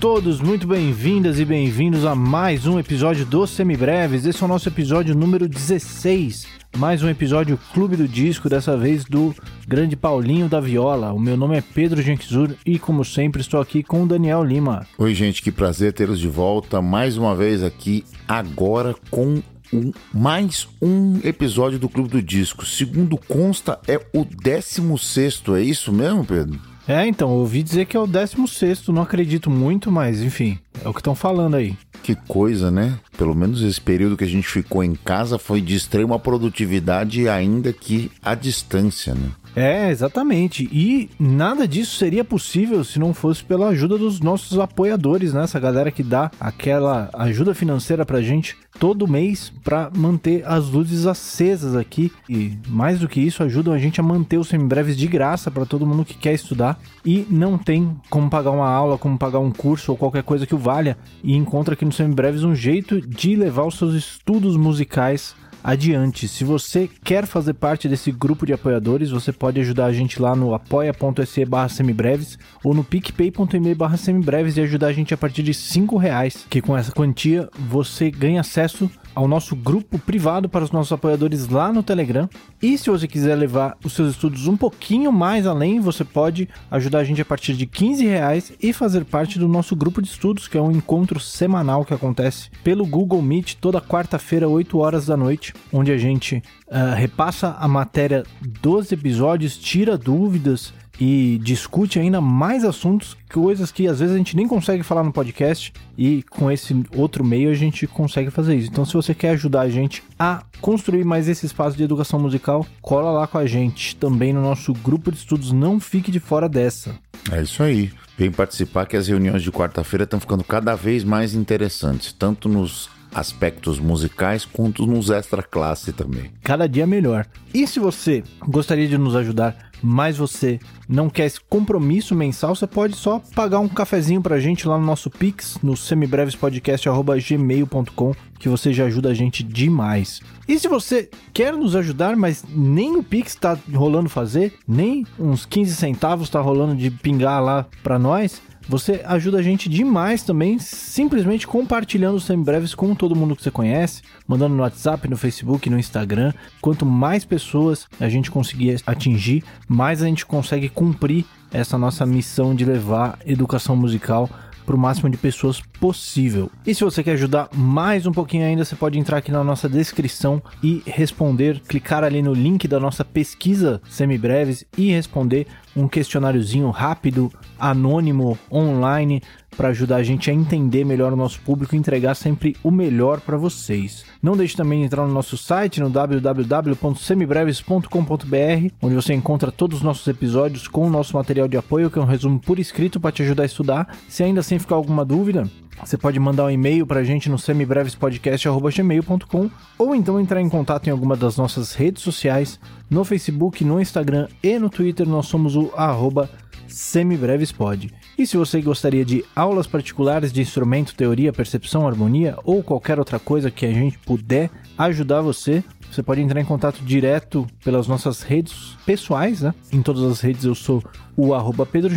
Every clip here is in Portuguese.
todos muito bem-vindas e bem-vindos a mais um episódio do Semibreves. Esse é o nosso episódio número 16. Mais um episódio Clube do Disco, dessa vez do grande Paulinho da Viola. O meu nome é Pedro Genquizur e, como sempre, estou aqui com o Daniel Lima. Oi, gente, que prazer tê-los de volta mais uma vez aqui, agora com um, mais um episódio do Clube do Disco. Segundo consta, é o 16, é isso mesmo, Pedro? É, então, ouvi dizer que é o 16, não acredito muito, mas enfim, é o que estão falando aí. Que coisa, né? Pelo menos esse período que a gente ficou em casa foi de extrema produtividade, ainda que à distância, né? É, exatamente. E nada disso seria possível se não fosse pela ajuda dos nossos apoiadores, né? Essa galera que dá aquela ajuda financeira pra gente todo mês para manter as luzes acesas aqui. E mais do que isso, ajudam a gente a manter os semibreves de graça para todo mundo que quer estudar e não tem como pagar uma aula, como pagar um curso ou qualquer coisa que o valha. E encontra aqui no semibreves um jeito de levar os seus estudos musicais adiante. Se você quer fazer parte desse grupo de apoiadores, você pode ajudar a gente lá no apoia.se barra semibreves ou no picpay.me barra semibreves e ajudar a gente a partir de 5 reais, que com essa quantia você ganha acesso ao nosso grupo privado para os nossos apoiadores lá no Telegram. E se você quiser levar os seus estudos um pouquinho mais além, você pode ajudar a gente a partir de 15 reais e fazer parte do nosso grupo de estudos, que é um encontro semanal que acontece pelo Google Meet toda quarta-feira, 8 horas da noite, onde a gente uh, repassa a matéria dos episódios, tira dúvidas e discute ainda mais assuntos, coisas que às vezes a gente nem consegue falar no podcast e com esse outro meio a gente consegue fazer isso. Então, se você quer ajudar a gente a construir mais esse espaço de educação musical, cola lá com a gente também no nosso grupo de estudos. Não fique de fora dessa. É isso aí. Vem participar que as reuniões de quarta-feira estão ficando cada vez mais interessantes, tanto nos aspectos musicais quanto nos extra classe também. Cada dia melhor. E se você gostaria de nos ajudar mas você não quer esse compromisso mensal, você pode só pagar um cafezinho pra gente lá no nosso Pix, no semibrevespodcast.gmail.com, que você já ajuda a gente demais. E se você quer nos ajudar, mas nem o Pix tá rolando fazer, nem uns 15 centavos tá rolando de pingar lá pra nós, você ajuda a gente demais também, simplesmente compartilhando os semibreves com todo mundo que você conhece, mandando no WhatsApp, no Facebook, no Instagram. Quanto mais pessoas a gente conseguir atingir, mais a gente consegue cumprir essa nossa missão de levar educação musical para o máximo de pessoas possível. E se você quer ajudar mais um pouquinho ainda, você pode entrar aqui na nossa descrição e responder, clicar ali no link da nossa pesquisa semibreves e responder um questionáriozinho rápido, anônimo, online, para ajudar a gente a entender melhor o nosso público e entregar sempre o melhor para vocês. Não deixe também de entrar no nosso site no www.semibreves.com.br, onde você encontra todos os nossos episódios com o nosso material de apoio, que é um resumo por escrito para te ajudar a estudar. Se ainda assim ficar alguma dúvida, você pode mandar um e-mail para a gente no semibrevespodcast.gmail.com ou então entrar em contato em alguma das nossas redes sociais, no Facebook, no Instagram e no Twitter, nós somos o arroba semibrevespod. E se você gostaria de aulas particulares de instrumento, teoria, percepção, harmonia ou qualquer outra coisa que a gente puder ajudar você, você pode entrar em contato direto pelas nossas redes pessoais, né? Em todas as redes eu sou o arroba Pedro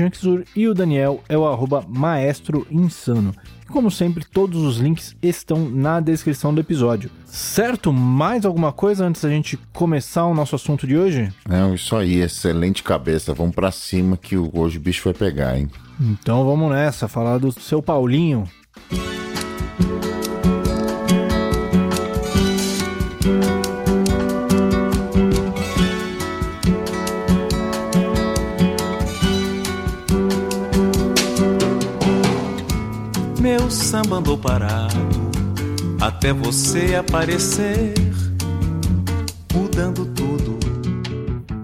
e o Daniel é o arroba Maestro Insano. Como sempre, todos os links estão na descrição do episódio. Certo? Mais alguma coisa antes da gente começar o nosso assunto de hoje? Não, isso aí, excelente cabeça. Vamos para cima que hoje o bicho vai pegar, hein? Então vamos nessa, falar do seu Paulinho. Meu samba andou parado até você aparecer, mudando tudo.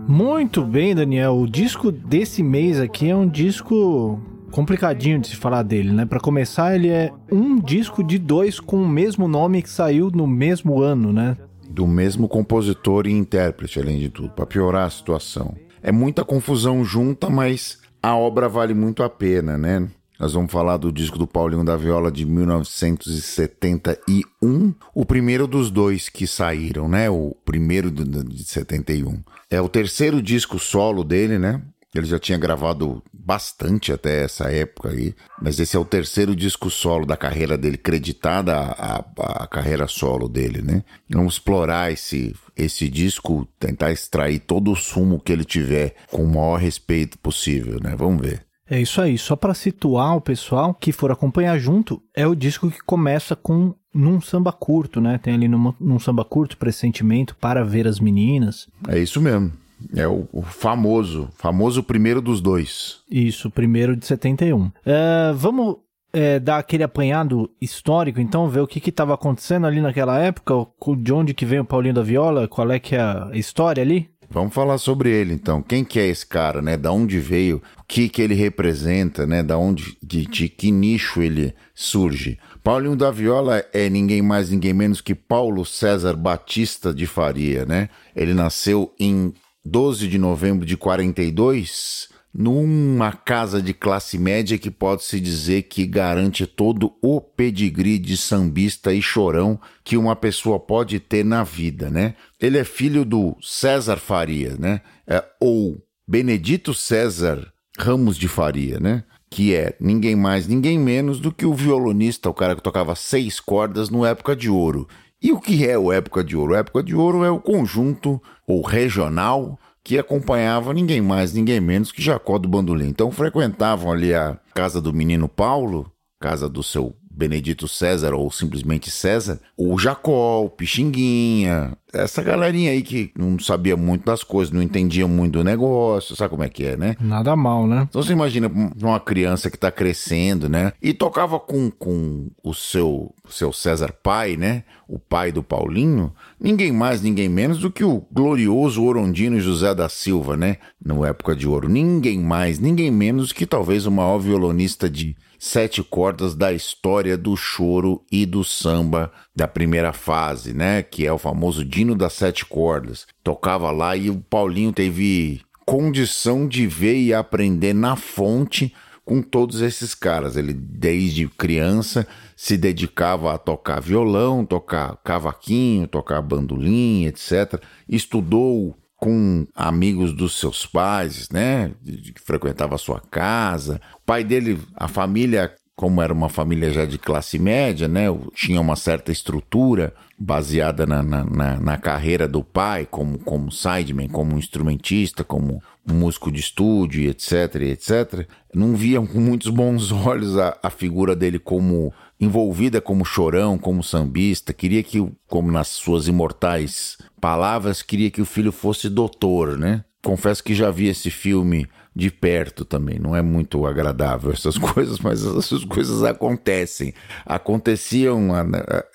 Muito bem, Daniel. O disco desse mês aqui é um disco complicadinho de se falar dele, né? Para começar, ele é um disco de dois com o mesmo nome que saiu no mesmo ano, né? Do mesmo compositor e intérprete, além de tudo, para piorar a situação. É muita confusão junta, mas a obra vale muito a pena, né? Nós vamos falar do disco do Paulinho da Viola de 1971, o primeiro dos dois que saíram, né? O primeiro de 71. É o terceiro disco solo dele, né? Ele já tinha gravado bastante até essa época aí. Mas esse é o terceiro disco solo da carreira dele, creditada a, a, a carreira solo dele, né? Vamos explorar esse, esse disco, tentar extrair todo o sumo que ele tiver com o maior respeito possível, né? Vamos ver. É isso aí, só para situar o pessoal que for acompanhar junto, é o disco que começa com num samba curto, né? Tem ali num, num samba curto, pressentimento para ver as meninas. É isso mesmo. É o, o, famoso, famoso primeiro dos dois. Isso, primeiro de 71. É, vamos é, dar aquele apanhado histórico, então, ver o que estava acontecendo ali naquela época, de onde que vem o Paulinho da Viola, qual é que é a história ali? Vamos falar sobre ele então. Quem que é esse cara, né? Da onde veio? O que que ele representa, né? Da onde, de, de que nicho ele surge? Paulinho da Viola é ninguém mais, ninguém menos que Paulo César Batista de Faria, né? Ele nasceu em 12 de novembro de 42, numa casa de classe média que pode-se dizer que garante todo o pedigree de sambista e chorão que uma pessoa pode ter na vida, né? Ele é filho do César Faria, né? É, ou Benedito César Ramos de Faria, né? Que é ninguém mais, ninguém menos do que o violonista, o cara que tocava seis cordas no Época de Ouro. E o que é o Época de Ouro? Época de Ouro é o conjunto ou regional que acompanhava ninguém mais, ninguém menos que Jacó do Bandolim. Então frequentavam ali a casa do menino Paulo, casa do seu Benedito César ou simplesmente César, o Jacó, o Pixinguinha, essa galerinha aí que não sabia muito das coisas, não entendia muito do negócio, sabe como é que é, né? Nada mal, né? Então você imagina uma criança que tá crescendo, né? E tocava com, com o seu, seu César pai, né? O pai do Paulinho, ninguém mais, ninguém menos do que o glorioso Orondino José da Silva, né? No época de ouro. Ninguém mais, ninguém menos que talvez o maior violonista de sete cordas da história do choro e do samba da primeira fase, né? Que é o famoso Dino das Sete Cordas. Tocava lá e o Paulinho teve condição de ver e aprender na fonte com todos esses caras. Ele, desde criança, se dedicava a tocar violão, tocar cavaquinho, tocar bandolim, etc. Estudou com amigos dos seus pais, né? Que frequentava a sua casa. O pai dele, a família, como era uma família já de classe média, né? Tinha uma certa estrutura baseada na, na, na, na carreira do pai, como, como sideman, como instrumentista, como músico de estúdio, etc, etc. Não viam com muitos bons olhos a, a figura dele como envolvida como chorão, como sambista, queria que, como nas suas imortais palavras, queria que o filho fosse doutor, né? Confesso que já vi esse filme de perto também. Não é muito agradável essas coisas, mas essas coisas acontecem. Aconteciam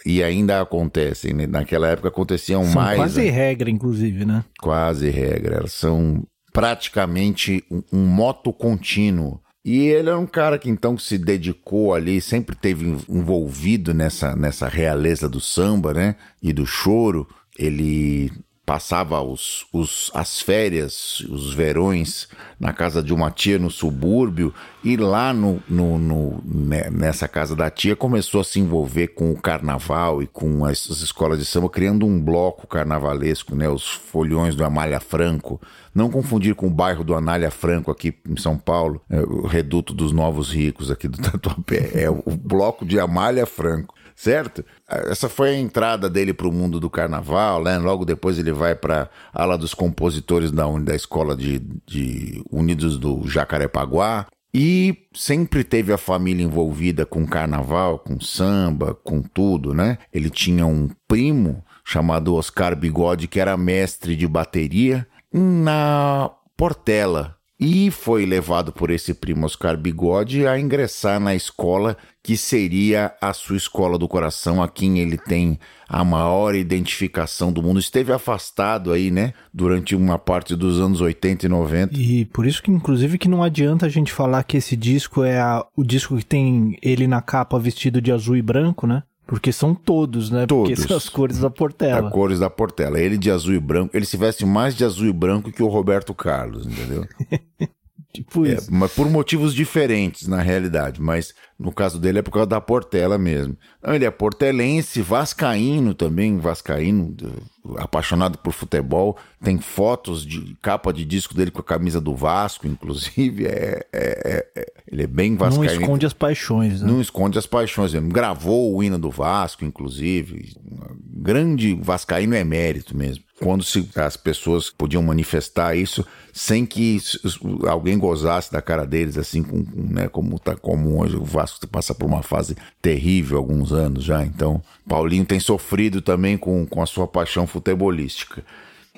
e ainda acontecem. Né? Naquela época aconteciam são mais. Quase né? regra, inclusive, né? Quase regra. Elas são praticamente um, um moto contínuo e ele era um cara que então se dedicou ali, sempre teve envolvido nessa, nessa realeza do samba, né? E do choro. Ele passava os, os, as férias, os verões, na casa de uma tia no subúrbio, e lá no, no, no, né, nessa casa da tia começou a se envolver com o carnaval e com as, as escolas de samba, criando um bloco carnavalesco, né, os folhões do Amália Franco. Não confundir com o bairro do Anália Franco aqui em São Paulo, é o reduto dos novos ricos aqui do Tatuapé, é o bloco de Amália Franco certo? Essa foi a entrada dele para o mundo do carnaval, né? Logo depois ele vai para a ala dos compositores da, da escola de, de Unidos do Jacarepaguá. E sempre teve a família envolvida com carnaval, com samba, com tudo, né? Ele tinha um primo chamado Oscar Bigode, que era mestre de bateria na Portela, e foi levado por esse primo Oscar Bigode a ingressar na escola que seria a sua escola do coração, a quem ele tem a maior identificação do mundo. Esteve afastado aí, né, durante uma parte dos anos 80 e 90. E por isso que, inclusive, que não adianta a gente falar que esse disco é a, o disco que tem ele na capa vestido de azul e branco, né? Porque são todos, né? Todos. Porque são as cores da Portela. As cores da Portela. Ele de azul e branco. Ele se veste mais de azul e branco que o Roberto Carlos, entendeu? Tipo É, isso. mas por motivos diferentes, na realidade. Mas no caso dele é por causa da Portela mesmo. Não, ele é portelense, vascaíno também, vascaíno, apaixonado por futebol. Tem fotos de capa de disco dele com a camisa do Vasco, inclusive. É, é- é- é- ele é bem Não vascaíno. esconde as paixões, né? Não esconde as paixões mesmo. Gravou o hino do Vasco, inclusive. Grande vascaíno emérito mesmo. Quando se, as pessoas podiam manifestar isso sem que alguém gozasse da cara deles, assim, com, com, né, como tá comum hoje. Vasco passa por uma fase terrível há alguns anos já. Então, Paulinho tem sofrido também com, com a sua paixão futebolística.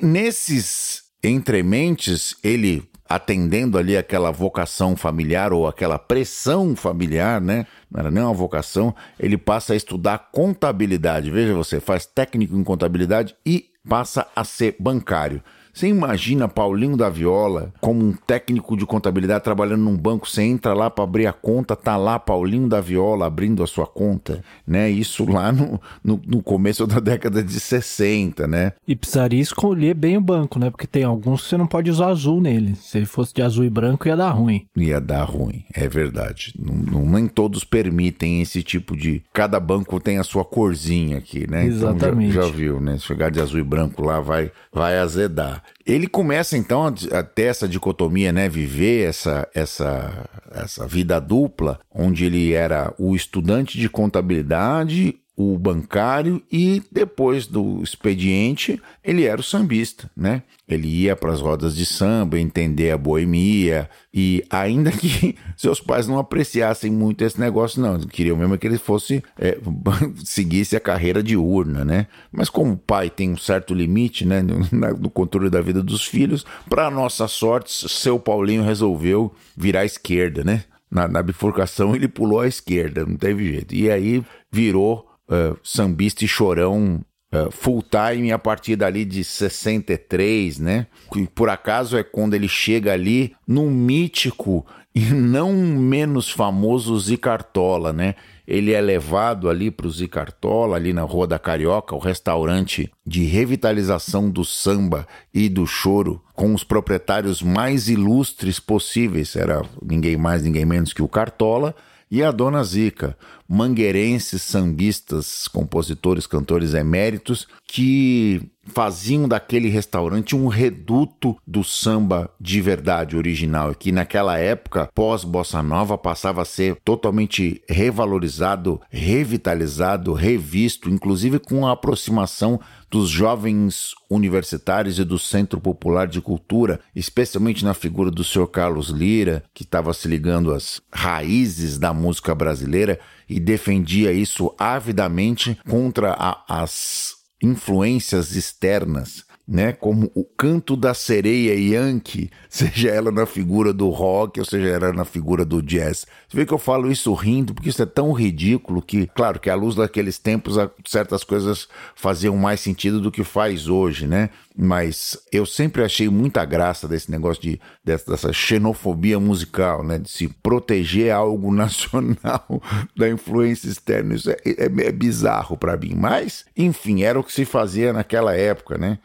Nesses entrementes, ele atendendo ali aquela vocação familiar ou aquela pressão familiar, né? Não era nem uma vocação, ele passa a estudar contabilidade. Veja você, faz técnico em contabilidade e passa a ser bancário. Você imagina Paulinho da Viola como um técnico de contabilidade trabalhando num banco, você entra lá para abrir a conta, tá lá Paulinho da Viola abrindo a sua conta, né? Isso lá no, no, no começo da década de 60, né? E precisaria escolher bem o banco, né? Porque tem alguns que você não pode usar azul nele. Se ele fosse de azul e branco, ia dar ruim. Ia dar ruim, é verdade. Não, não- nem todos permitem esse tipo de. Cada banco tem a sua corzinha aqui, né? Exatamente. Então já, já viu, né? Se chegar de azul e branco lá, vai, vai azedar. Ele começa então a, ter essa dicotomia, né? Viver essa, essa, essa vida dupla, onde ele era o estudante de contabilidade o bancário e depois do expediente ele era o sambista, né? Ele ia para as rodas de samba, entender a boemia e ainda que seus pais não apreciassem muito esse negócio, não, queriam mesmo que ele fosse é, seguisse a carreira de urna, né? Mas como o pai tem um certo limite, né, no controle da vida dos filhos, para nossa sorte, seu Paulinho resolveu virar à esquerda, né? Na, na bifurcação ele pulou à esquerda, não teve jeito. E aí virou eh, sambista e chorão eh, full time a partir dali de 63, né? Que por acaso é quando ele chega ali no mítico e não menos famoso Zicartola, né? Ele é levado ali para o Zicartola, ali na Rua da Carioca, o restaurante de revitalização do samba e do choro, com os proprietários mais ilustres possíveis. Era ninguém mais, ninguém menos que o Cartola e a Dona Zica, mangueirenses, sambistas, compositores, cantores eméritos, que faziam daquele restaurante um reduto do samba de verdade original, que naquela época, pós-bossa nova, passava a ser totalmente revalorizado, revitalizado, revisto, inclusive com a aproximação dos jovens universitários e do Centro Popular de Cultura, especialmente na figura do Sr. Carlos Lira, que estava se ligando às raízes da música brasileira e defendia isso avidamente contra a- as influências externas. Né, como o canto da sereia Yankee, seja ela na figura do rock ou seja ela na figura do jazz. Você vê que eu falo isso rindo, porque isso é tão ridículo que, claro, que à luz daqueles tempos certas coisas faziam mais sentido do que faz hoje, né? Mas eu sempre achei muita graça desse negócio de dessa, dessa xenofobia musical, né? De se proteger algo nacional da influência externa. Isso é, é- é bizarro para mim. Mas, enfim, era o que se fazia naquela época, né?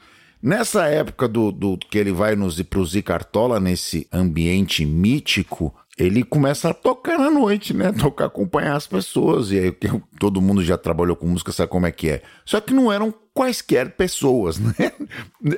Nessa época do, do que ele vai nos pro Zicartola, nesse ambiente mítico, ele começa a tocar na noite, né? Tocar, acompanhar as pessoas. E aí todo mundo já trabalhou com música, sabe como é que é. Só que não eram quaisquer pessoas, né?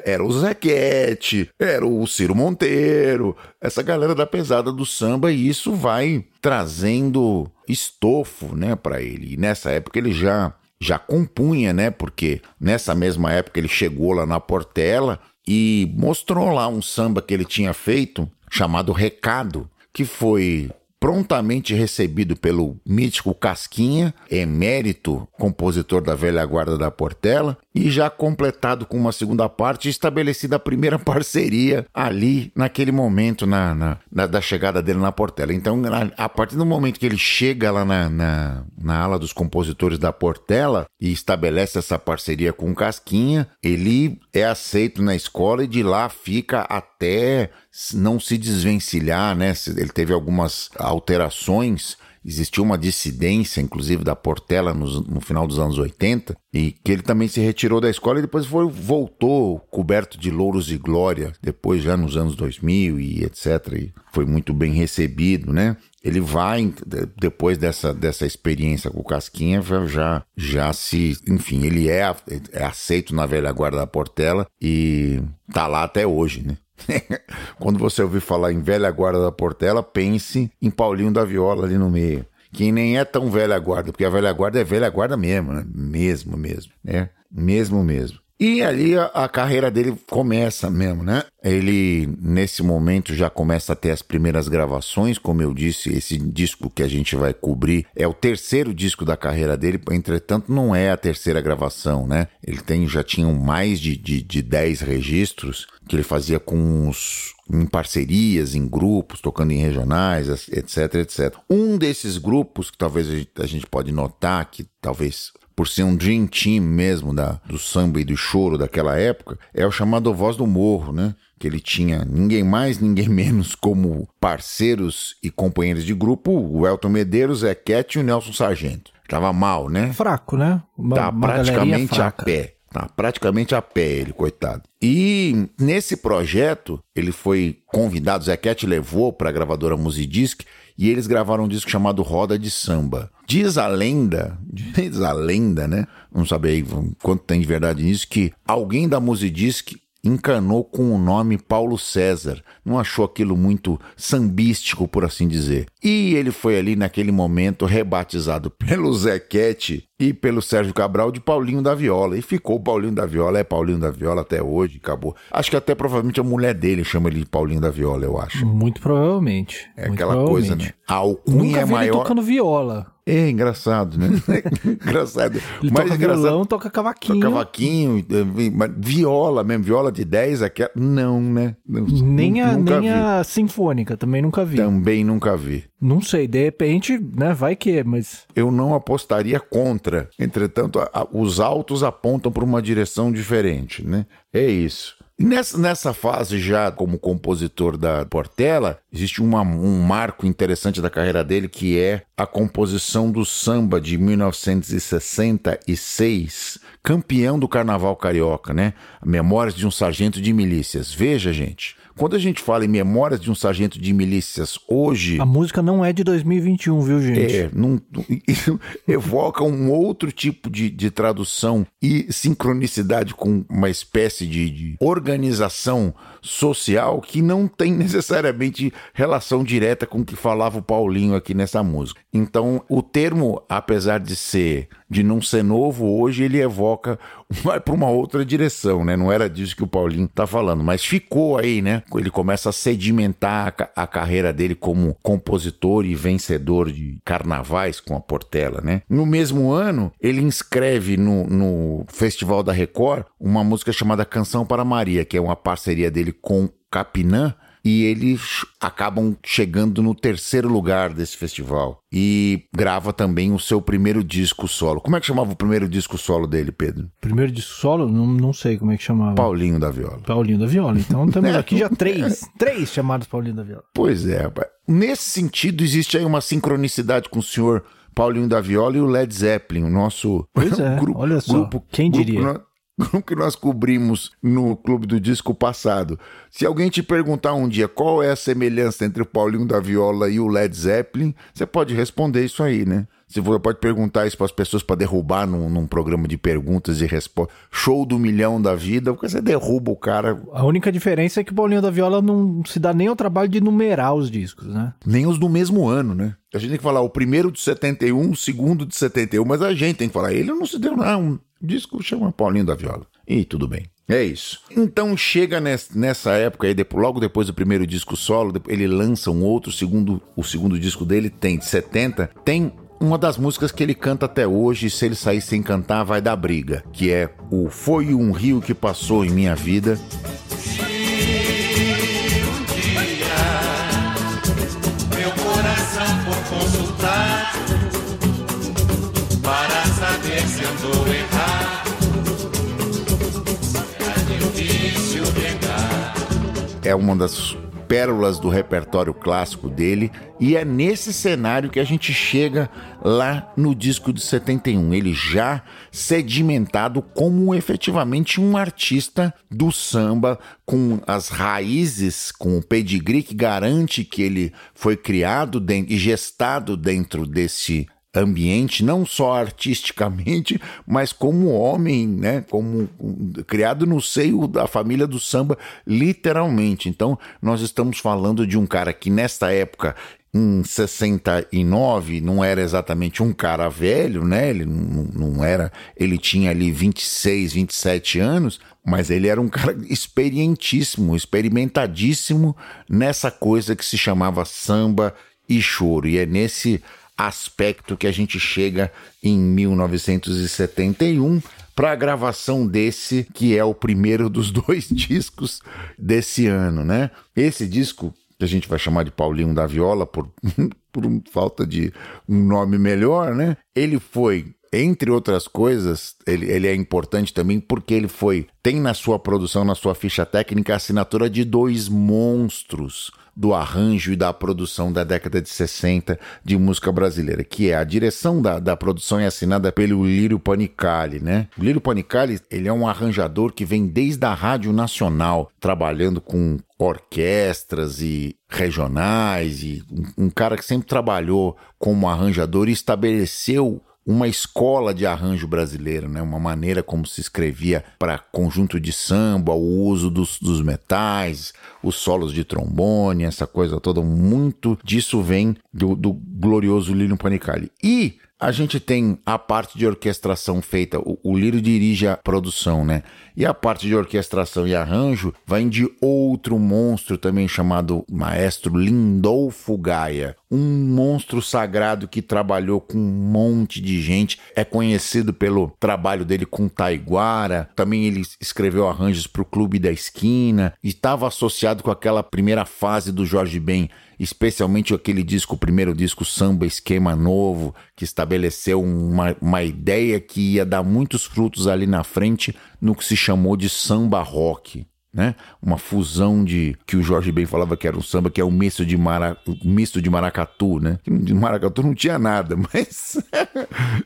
Era o Zequete, era o Ciro Monteiro, essa galera da pesada do samba, e isso vai trazendo estofo, né, para ele. E nessa época ele já já compunha, né? Porque nessa mesma época ele chegou lá na Portela e mostrou lá um samba que ele tinha feito chamado Recado, que foi prontamente recebido pelo mítico Casquinha, emérito compositor da velha guarda da Portela, e já completado com uma segunda parte, estabelecida a primeira parceria ali naquele momento na, na- na- da chegada dele na Portela. Então, na- a partir do momento que ele chega lá na, na, na ala dos compositores da Portela e estabelece essa parceria com o Casquinha, ele é aceito na escola e de lá fica até não se desvencilhar, né? Ele teve algumas alterações Existiu uma dissidência, inclusive, da Portela no, no final dos anos 80, e que ele também se retirou da escola e depois foi, voltou coberto de louros e glória, depois já nos anos 2000 e etc. E foi muito bem recebido, né? Ele vai, depois dessa, dessa experiência com o Casquinha, já, já se. Enfim, ele é, é aceito na velha guarda da Portela e tá lá até hoje, né? Quando você ouvir falar em velha guarda da Portela, pense em Paulinho da Viola ali no meio. Que nem é tão velha guarda, porque a velha guarda é velha guarda mesmo, né? Mesmo, mesmo, né? Mesmo, mesmo. E ali a, a, carreira dele começa mesmo, né? Ele, nesse momento, já começa a ter as primeiras gravações. Como eu disse, esse disco que a gente vai cobrir é o terceiro disco da carreira dele, entretanto, não é a terceira gravação, né? Ele tem, já tinha mais de, de, de 10 registros que ele fazia com os, em parcerias, em grupos, tocando em regionais, etc, etc. Um desses grupos que talvez a gente pode notar que talvez por ser um dream team mesmo da, do samba e do choro daquela época, é o chamado Voz do Morro, né? Que ele tinha ninguém mais, ninguém menos como parceiros e companheiros de grupo, o Elton Medeiros, Zé Cat e o Nelson Sargento. Tava mal, né? Fraco, né? Uma, tá uma praticamente a pé. Tá praticamente a pé ele, coitado. E nesse projeto, ele foi convidado, Zé Cat levou para a gravadora Musidisc e eles gravaram um disco chamado Roda de Samba. Diz a lenda, diz a lenda, né? Não sabe quanto tem de verdade nisso, que alguém da Musidisc encanou com o nome Paulo César. Não achou aquilo muito sambístico, por assim dizer. E ele foi ali naquele momento rebatizado pelo Zequete e pelo Sérgio Cabral de Paulinho da Viola. E ficou Paulinho da Viola, é Paulinho da Viola até hoje, acabou. Acho que até provavelmente a mulher dele chama ele de Paulinho da Viola, eu acho. Muito provavelmente. É muito aquela provavelmente. coisa, né? A alcunha Nunca é vi maior. ele tocando viola. É engraçado, né? engraçado. Ele Mais toca engraçado. violão, toca cavaquinho. Cavaquinho, eh, mas viola mesmo, viola de 10, aquela. Não, né? Nem, a, nem vi. a sinfônica, também nunca vi. Também nunca vi. Não sei, de repente, né, vai que, mas Eu não apostaria contra. Entretanto, a- a- os autos apontam para uma direção diferente, né? É isso. Nessa, nessa fase, já como compositor da Portela, existe uma- um marco interessante da carreira dele que é a composição do samba de 1966, campeão do Carnaval Carioca, né? Memórias de um Sargento de Milícias. Veja, gente, quando a gente fala em Memórias de um Sargento de Milícias hoje. a música não é de 2021, viu, gente? É, não, evoca um outro tipo de, de tradução e sincronicidade com uma espécie de, de organização social que não tem necessariamente relação direta com o que falava o Paulinho aqui nessa música. Então, o termo, apesar de ser de não ser novo, hoje ele evoca vai para uma outra direção, né? Não era disso que o Paulinho tá falando, mas ficou aí, né? Ele começa a sedimentar a, a carreira dele como compositor e vencedor de carnavais com a Portela, né? No mesmo ano, ele inscreve no, no Festival da Record uma música chamada Canção para Maria, que é uma parceria dele com Capinã, e eles acabam chegando no terceiro lugar desse festival. E grava também o seu primeiro disco solo. Como é que chamava o primeiro disco solo dele, Pedro? Primeiro de solo, não, não sei como é que chamava. Paulinho da Viola. Paulinho da Viola. Então temos aqui já três. três chamados Paulinho da Viola. Pois é, rapaz. Nesse sentido, existe aí uma sincronicidade com o senhor Paulinho da Viola e o Led Zeppelin, o nosso Pois é, gru- olha só. grupo. Quem grupo diria? Que nós- Grupo que nós cobrimos no Clube do Disco passado. Se alguém te perguntar um dia qual é a semelhança entre o Paulinho da Viola e o Led Zeppelin, você pode responder isso aí, né? Você pode perguntar isso para as pessoas para derrubar num, num programa de perguntas e respostas. Show do milhão da vida, porque você derruba o cara A única diferença é que o Paulinho da Viola não se dá nem ao trabalho de numerar os discos, né? Nem os do mesmo ano, né? A gente tem que falar o primeiro de 71, o segundo de 71, mas a gente tem que falar, ele não se deu, não. Disco chama Paulinho da Viola. E tudo bem. É isso. Então chega nes- nessa época aí, logo depois do primeiro disco solo, ele lança um outro, segundo, o segundo disco dele tem de 70, tem uma das músicas que ele canta até hoje, se ele sair sem cantar vai dar briga, que é o Foi um rio que passou em minha vida. Para saber se andou errado. É uma das pérolas do repertório clássico dele, e é nesse cenário que a gente chega lá no disco de 71. Ele já sedimentado como efetivamente um artista do samba, com as raízes, com o pedigree que garante que ele foi criado e gestado dentro desse ambiente, não só artisticamente, mas como homem, né? Como criado no seio da família do samba, literalmente. Então, nós estamos falando de um cara que nesta época em 69 não era exatamente um cara velho, né? Ele não, era, ele tinha ali 26, 27 anos, mas ele era um cara experientíssimo, experimentadíssimo nessa coisa que se chamava samba e choro. E é nesse aspecto que a gente chega em 1971 para a gravação desse, que é o primeiro dos dois discos desse ano, né? Esse disco que a gente vai chamar de Paulinho da Viola por, por falta de um nome melhor, né? Ele foi entre outras coisas, ele, ele, é importante também porque ele foi tem na sua produção, na sua ficha técnica, a assinatura de dois monstros do arranjo e da produção da década de 60 de música brasileira, que é a direção da, da produção é assinada pelo Lírio Panicali, né? O Lírio Panicali, ele é um arranjador que vem desde a Rádio Nacional, trabalhando com orquestras e regionais e um, cara que sempre trabalhou como arranjador e estabeleceu uma escola de arranjo brasileiro, né? uma maneira como se escrevia para conjunto de samba, o uso dos, dos metais, os solos de trombone, essa coisa toda, muito disso vem do, do glorioso Lino Panicali. E a gente tem a parte de orquestração feita, o, o Lírio dirige a produção, né? E a parte de orquestração e arranjo vem de outro monstro também chamado maestro Lindolfo Gaia, um monstro sagrado que trabalhou com um monte de gente, é conhecido pelo trabalho dele com Taiguara, também ele escreveu arranjos para o Clube da Esquina, e estava associado com aquela primeira fase do Jorge Ben, especialmente aquele disco, o primeiro disco Samba Esquema Novo, que estabeleceu uma, uma ideia que ia dar muitos frutos ali na frente no que se chamou de samba rock. Né? Uma fusão de que o Jorge Ben falava que era um samba que é um misto de, mara, um misto de maracatu, né? De maracatu não tinha nada, mas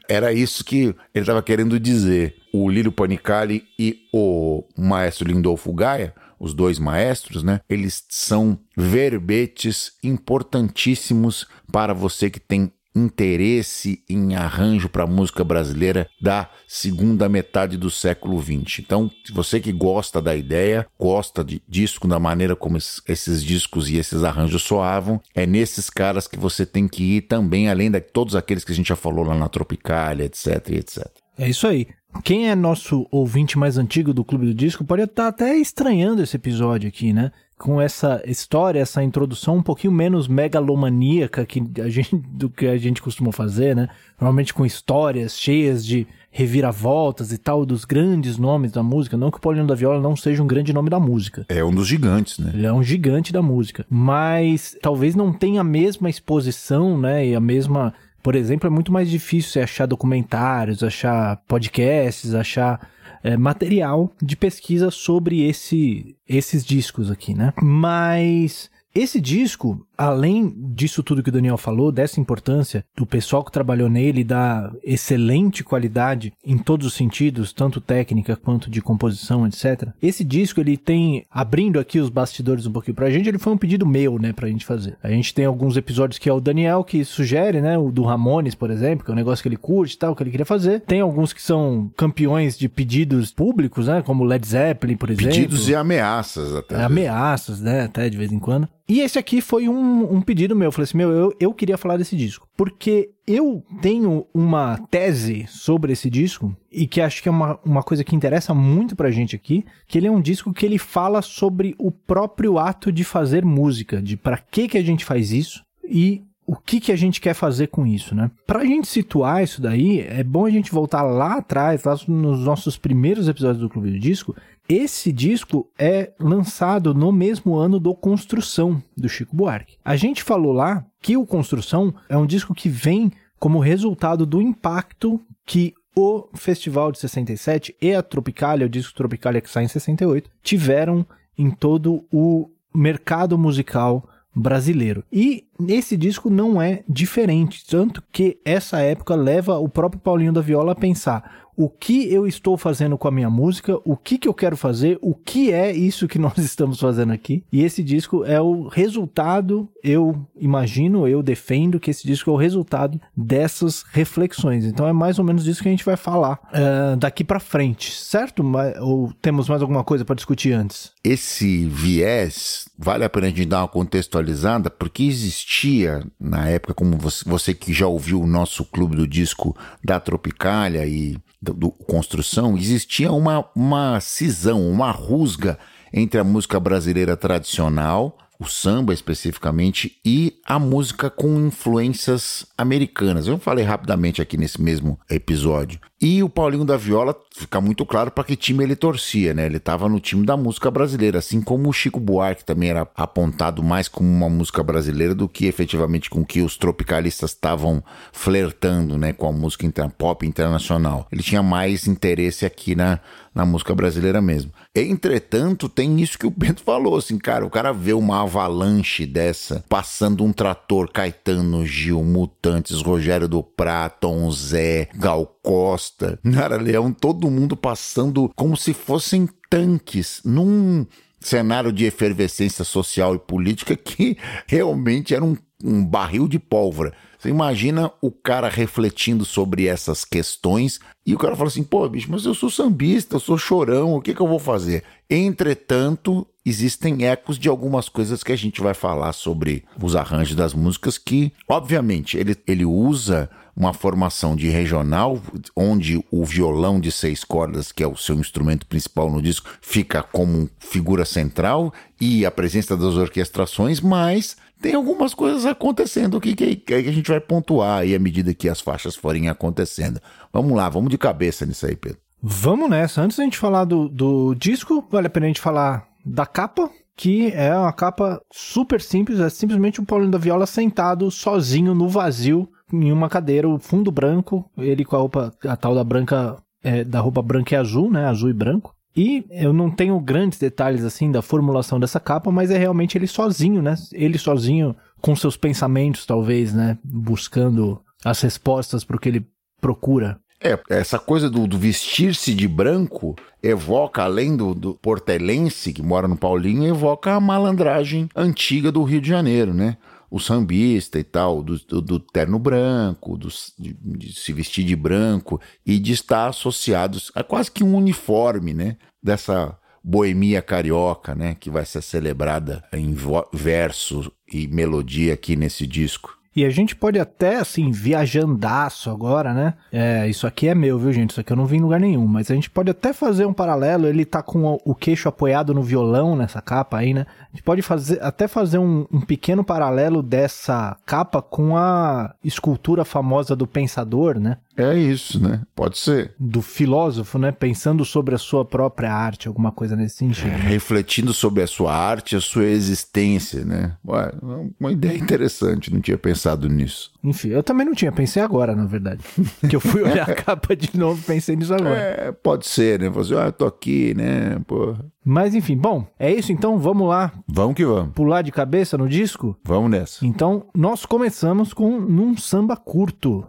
era isso que ele estava querendo dizer. O Lírio Panicali e o maestro Lindolfo Gaia os dois maestros, né? Eles são verbetes importantíssimos para você que tem interesse em arranjo para música brasileira da segunda metade do século XX. Então, você que gosta da ideia, gosta de disco, da maneira como esses discos e esses arranjos soavam, é nesses caras que você tem que ir também, além de todos aqueles que a gente já falou lá na Tropicália, etc, etc. É isso aí. Quem é nosso ouvinte mais antigo do Clube do Disco pode estar até estranhando esse episódio aqui, né? Com essa história, essa introdução um pouquinho menos megalomaníaca que a gente, do que a gente costuma fazer, né? Normalmente com histórias cheias de reviravoltas e tal, dos grandes nomes da música. Não que o Paulinho da Viola não seja um grande nome da música. É um dos gigantes, né? Ele é um gigante da música. Mas talvez não tenha a mesma exposição, né? E a mesma por exemplo, é muito mais difícil você achar documentários, achar podcasts, achar é, material de pesquisa sobre esse, esses discos aqui, né? Mas esse disco, além disso tudo que o Daniel falou, dessa importância do pessoal que trabalhou nele, da excelente qualidade em todos os sentidos, tanto técnica quanto de composição, etc. Esse disco, ele tem, abrindo aqui os bastidores um pouquinho pra gente, ele foi um pedido meu, né, pra gente fazer. A gente tem alguns episódios que é o Daniel que sugere, né, o do Ramones, por exemplo, que é um negócio que ele curte e tal, que ele queria fazer. Tem alguns que são campeões de pedidos públicos, né, como Led Zeppelin, por exemplo. Pedidos e ameaças até. É, ameaças, né, até de vez em quando. E esse aqui foi um, um pedido meu. Eu falei assim: meu, eu, eu queria falar desse disco. Porque eu tenho uma tese sobre esse disco e que acho que é uma, uma coisa que interessa muito pra gente aqui, que ele é um disco que ele fala sobre o próprio ato de fazer música, de para que que a gente faz isso e o que, que a gente quer fazer com isso, né? Pra gente situar isso daí, é bom a gente voltar lá atrás, lá nos nossos primeiros episódios do Clube do Disco. Esse disco é lançado no mesmo ano do Construção, do Chico Buarque. A gente falou lá que o Construção é um disco que vem como resultado do impacto que o Festival de 67 e a Tropicália, o disco Tropicália que sai em 68, tiveram em todo o mercado musical brasileiro. E esse disco não é diferente, tanto que essa época leva o próprio Paulinho da Viola a pensar: o que eu estou fazendo com a minha música, o que, que eu quero fazer, o que é isso que nós estamos fazendo aqui. E esse disco é o resultado, eu imagino, eu defendo que esse disco é o resultado dessas reflexões. Então é mais ou menos disso que a gente vai falar uh, daqui para frente, certo? Ou temos mais alguma coisa para discutir antes? Esse viés, vale a pena a gente dar uma contextualizada, porque existia na época, como você, você que já ouviu o nosso clube do disco da Tropicália e do, do, construção, existia uma, uma cisão, uma rusga entre a música brasileira tradicional o samba especificamente, e a música com influências americanas. Eu falei rapidamente aqui nesse mesmo episódio. E o Paulinho da Viola fica muito claro para que time ele torcia, né? Ele estava no time da música brasileira, assim como o Chico Buarque também era apontado mais como uma música brasileira do que efetivamente com que os tropicalistas estavam flertando, né, com a música pop internacional. Ele tinha mais interesse aqui na, na música brasileira mesmo. Entretanto, tem isso que o Bento falou, assim, cara, o cara vê uma avalanche dessa, passando um trator, Caetano, Gil, Mutantes, Rogério do Prato, Tom Zé, Gal Costa, Nara Leão, todo mundo passando como se fossem tanques num cenário de efervescência social e política que realmente era um, um barril de pólvora. Você imagina o cara refletindo sobre essas questões e o cara fala assim: pô, bicho, mas eu sou sambista, eu sou chorão, o que, que eu vou fazer? Entretanto, existem ecos de algumas coisas que a gente vai falar sobre os arranjos das músicas que, obviamente, ele, ele usa uma formação de regional, onde o violão de seis cordas, que é o seu instrumento principal no disco, fica como figura central e a presença das orquestrações, mas tem algumas coisas acontecendo que, que, que, a gente vai pontuar aí à medida que as faixas forem acontecendo. Vamos lá, vamos de cabeça nisso aí, Pedro. Vamos nessa. Antes da gente falar do, do disco, vale a pena a gente falar da capa, que é uma capa super simples, é simplesmente o Paulinho da Viola sentado sozinho no vazio em uma cadeira, o fundo branco, ele com a roupa, a tal da branca, é, da roupa branca e azul, né, azul e branco. E eu não tenho grandes detalhes assim da formulação dessa capa, mas é realmente ele sozinho, né? Ele sozinho com seus pensamentos, talvez, né? Buscando as respostas para o que ele procura. É, essa coisa do, do vestir-se de branco evoca, além do, do, portelense que mora no Paulinho, evoca a malandragem antiga do Rio de Janeiro, né? O sambista e tal, do, do, do terno branco, do, de, de, se vestir de branco e de estar associados a quase que um uniforme, né? Dessa boemia carioca, né? Que vai ser celebrada em verso e melodia aqui nesse disco. E a gente pode até, assim, viajandaço agora, né? É, isso aqui é meu, viu, gente? Isso aqui eu não vi em lugar nenhum. Mas a gente pode até fazer um paralelo. Ele tá com o queixo apoiado no violão nessa capa aí, né? A gente pode fazer, até fazer um, um pequeno paralelo dessa capa com a escultura famosa do Pensador, né? É isso, né? Pode ser. Do filósofo, né? Pensando sobre a sua própria arte, alguma coisa nesse sentido. É, refletindo sobre a sua arte, a sua existência, né? Ué, uma ideia interessante, não tinha pensado nisso. Enfim, eu também não tinha, pensei agora, na verdade. que eu fui olhar a capa de novo pensei nisso agora. É, pode ser, né? Você, ah, eu tô aqui, né? Porra. Mas enfim, bom, é isso então, vamos lá. Vamos que vamos. Pular de cabeça no disco? Vamos nessa. Então, nós começamos com Num Samba Curto.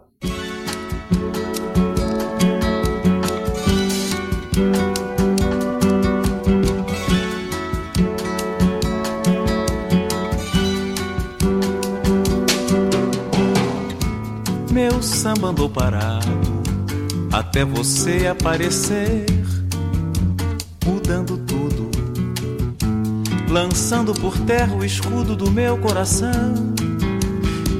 Samba andou parado até você aparecer, mudando tudo, lançando por terra o escudo do meu coração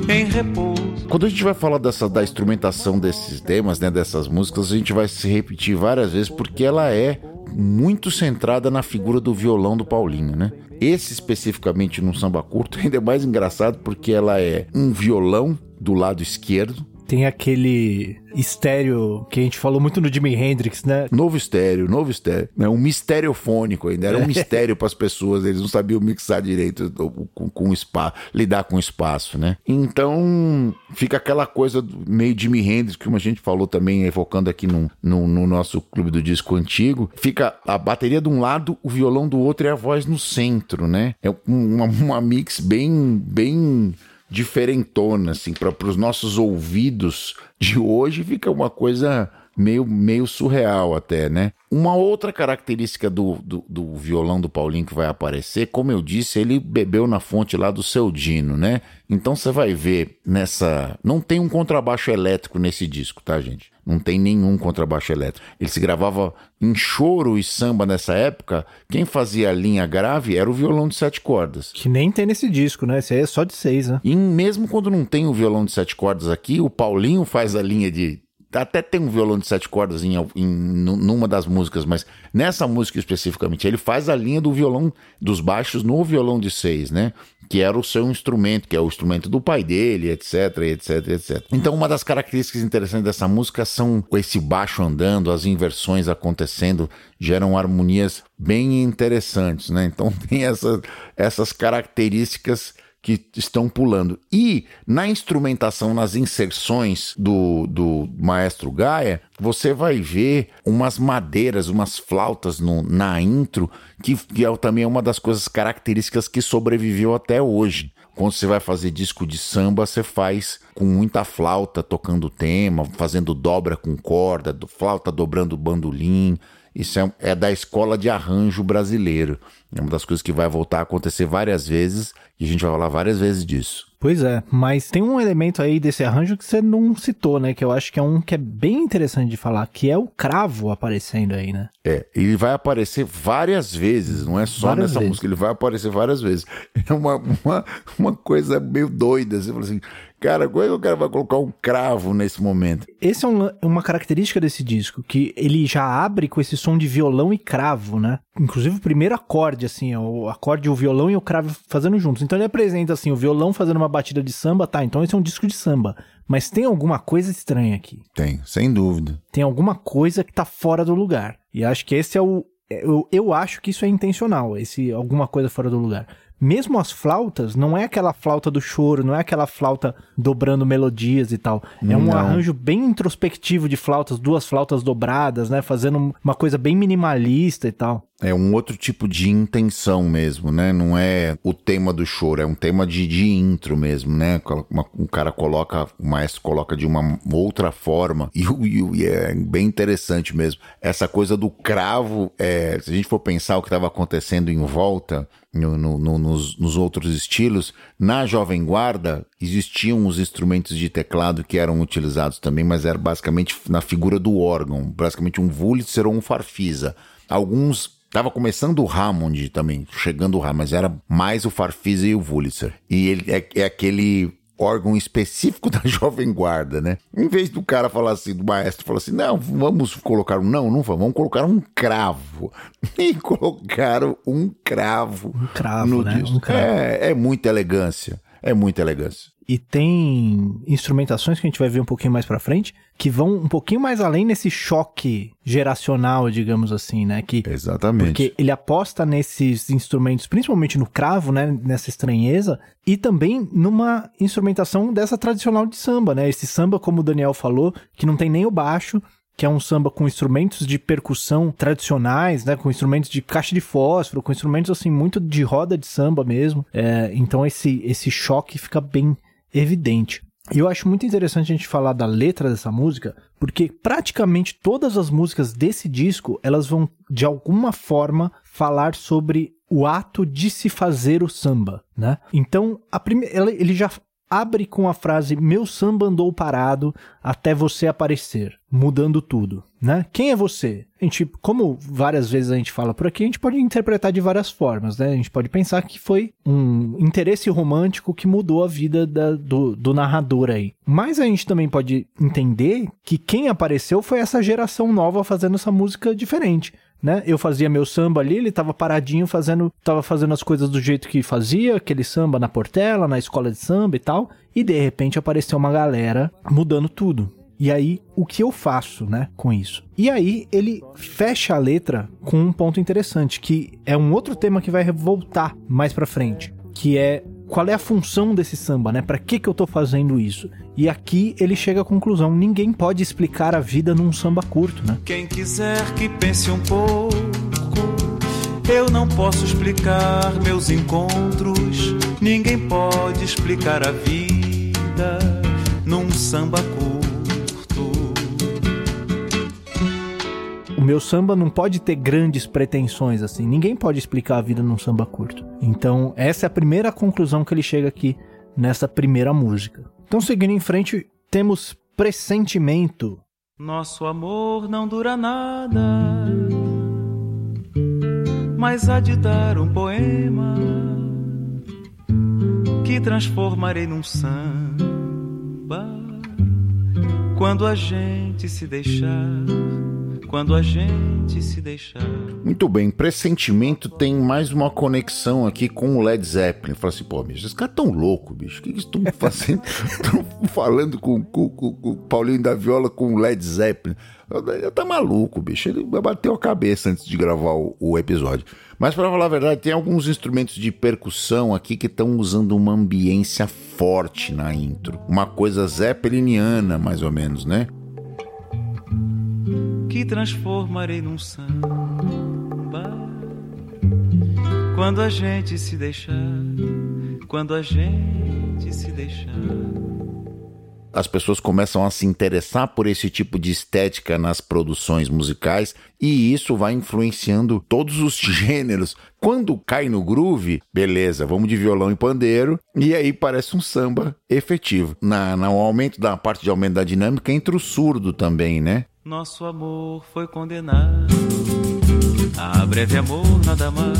em repouso. Quando a gente vai falar dessa, da instrumentação desses temas, né, dessas músicas, a gente vai se repetir várias vezes porque ela é muito centrada na figura do violão do Paulinho, né? Esse especificamente no samba curto ainda é mais engraçado porque ela é um violão do lado esquerdo, Tem aquele estéreo que a gente falou muito no Jimi Hendrix, né? Novo estéreo, novo estéreo. É um misteriofônico ainda. Era um mistério para as pessoas. Eles não sabiam mixar direito com, com espaço, lidar com espaço, né? Então fica aquela coisa meio Jimi Hendrix, como a gente falou também, evocando aqui no, no, no nosso clube do disco antigo. Fica a bateria de um lado, o violão do outro e a voz no centro, né? É uma, uma mix bem, bem diferentona, assim, para os nossos ouvidos de hoje fica uma coisa meio, meio surreal até, né? Uma outra característica do, do, do, violão do Paulinho que vai aparecer, como eu disse, ele bebeu na fonte lá do seu Dino, né? Então você vai ver nessa. Não tem um contrabaixo elétrico nesse disco, tá, gente? Não tem nenhum contrabaixo elétrico. Ele se gravava em choro e samba nessa época. Quem fazia a linha grave era o violão de sete cordas. Que nem tem nesse disco, né? Esse aí é só de seis, né? E mesmo quando não tem o violão de sete cordas aqui, o Paulinho faz a linha de até tem um violão de sete cordas em, em, numa das músicas, mas nessa música especificamente, ele faz a linha do violão dos baixos no violão de seis, né? Que era o seu instrumento, que é o instrumento do pai dele, etc, etc, etc. Então, uma das características interessantes dessa música são esse baixo andando, as inversões acontecendo, geram harmonias bem interessantes, né? Então, tem essa, essas características que estão pulando. E na instrumentação, nas inserções do, do maestro Gaia, você vai ver umas madeiras, umas flautas no, na intro, que, que é também uma das coisas características que sobreviveu até hoje. Quando você vai fazer disco de samba, você faz com muita flauta tocando tema, fazendo dobra com corda, flauta dobrando bandolim. Isso é, é da escola de arranjo brasileiro. É uma das coisas que vai voltar a acontecer várias vezes e a gente vai falar várias vezes disso. Pois é, mas tem um elemento aí desse arranjo que você não citou, né? Que eu acho que é um que é bem interessante de falar, que é o cravo aparecendo aí, né? É, ele vai aparecer várias vezes, não é só várias nessa vezes. música, ele vai aparecer várias vezes. É uma, uma, uma coisa meio doida. Você fala assim, Cara, como é que o cara vai colocar um cravo nesse momento? Esse é um, uma característica desse disco, que ele já abre com esse som de violão e cravo, né? Inclusive o primeiro acorde, assim, é o acorde, o violão e o cravo fazendo juntos. Então ele apresenta, assim, o violão fazendo uma batida de samba, tá, então esse é um disco de samba. Mas tem alguma coisa estranha aqui. Tem, sem dúvida. Tem alguma coisa que tá fora do lugar. E acho que esse é o, eu, eu, acho que isso é intencional, esse alguma coisa fora do lugar mesmo as flautas, não é aquela flauta do choro, não é aquela flauta dobrando melodias e tal. É um não. arranjo bem introspectivo de flautas, duas flautas dobradas, né? Fazendo uma coisa bem minimalista e tal. É um outro tipo de intenção mesmo, né? Não é o tema do choro, é um tema de, de intro mesmo, né? Uma, um cara coloca, o maestro coloca de uma outra forma e, e, e é bem interessante mesmo. Essa coisa do cravo, é, se a gente for pensar o que estava acontecendo em volta, no, no, no, nos, nos, outros estilos. Na Jovem Guarda existiam os instrumentos de teclado que eram utilizados também, mas era basicamente na figura do órgão, basicamente um Wurlitzer ou um Farfisa. Alguns Tava começando o Hammond também, chegando o Hammond, mas era mais o Farfisa e o Wurlitzer. E ele é, é aquele órgão específico da Jovem Guarda, né? Em vez do cara falar assim, do maestro falar assim, não, vamos colocar um, não, não vamos, vamos colocar um cravo. E colocaram um cravo. Um cravo, no né? Disco. Um cravo. É, é muita elegância. É muita elegância. E tem instrumentações que a gente vai ver um pouquinho mais para frente que vão um pouquinho mais além nesse choque geracional, digamos assim, né? Que, Exatamente. Porque ele aposta nesses instrumentos, principalmente no cravo, né? Nessa estranheza, e também numa instrumentação dessa tradicional de samba, né? Esse samba, como o Daniel falou, que não tem nem o baixo, que é um samba com instrumentos de percussão tradicionais, né, com instrumentos de caixa de fósforo, com instrumentos assim muito de roda de samba mesmo. É, então esse esse choque fica bem evidente. E eu acho muito interessante a gente falar da letra dessa música, porque praticamente todas as músicas desse disco, elas vão de alguma forma falar sobre o ato de se fazer o samba, né? Então, a prime... ele já abre com a frase meu samba andou parado até você aparecer, mudando tudo, né? Quem é você? A gente, como várias vezes a gente fala por aqui, a gente pode interpretar de várias formas, né? A gente pode pensar que foi um interesse romântico que mudou a vida da, do, do narrador aí. Mas a gente também pode entender que quem apareceu foi essa geração nova fazendo essa música diferente. Né? Eu fazia meu samba ali, ele tava paradinho fazendo, tava fazendo as coisas do jeito que fazia, aquele samba na Portela, na escola de samba e tal, e de repente apareceu uma galera mudando tudo. E aí, o que eu faço, né, com isso? E aí, ele fecha a letra com um ponto interessante, que é um outro tema que vai voltar mais pra frente, que é qual é a função desse samba, né? Para que que eu tô fazendo isso? E aqui ele chega à conclusão: ninguém pode explicar a vida num samba curto, né? Quem quiser que pense um pouco, eu não posso explicar meus encontros. Ninguém pode explicar a vida num samba curto. O meu samba não pode ter grandes pretensões assim. Ninguém pode explicar a vida num samba curto. Então, essa é a primeira conclusão que ele chega aqui nessa primeira música. Então, seguindo em frente, temos pressentimento. Nosso amor não dura nada, mas há de dar um poema que transformarei num samba quando a gente se deixar quando a gente se deixar. Muito bem, pressentimento tem mais uma conexão aqui com o Led Zeppelin. Fala assim, pô, bicho, esses caras tão loucos, bicho. O que eles estão fazendo? Estão falando com, com, com, com o Paulinho da Viola com o Led Zeppelin. Eu, tá maluco, bicho. Ele bateu a cabeça antes de gravar o, o episódio. Mas para falar a verdade, tem alguns instrumentos de percussão aqui que estão usando uma ambiência forte na intro. Uma coisa zeppeliniana, mais ou menos, né? Que transformarei num samba quando a gente se deixar, quando a gente se deixar. As pessoas começam a se interessar por esse tipo de estética nas produções musicais e isso vai influenciando todos os gêneros. Quando cai no groove, beleza, vamos de violão e pandeiro, e aí parece um samba efetivo. Na, no aumento da parte de aumento da dinâmica, entra o surdo também, né? Nosso amor foi condenado a breve amor, nada mais.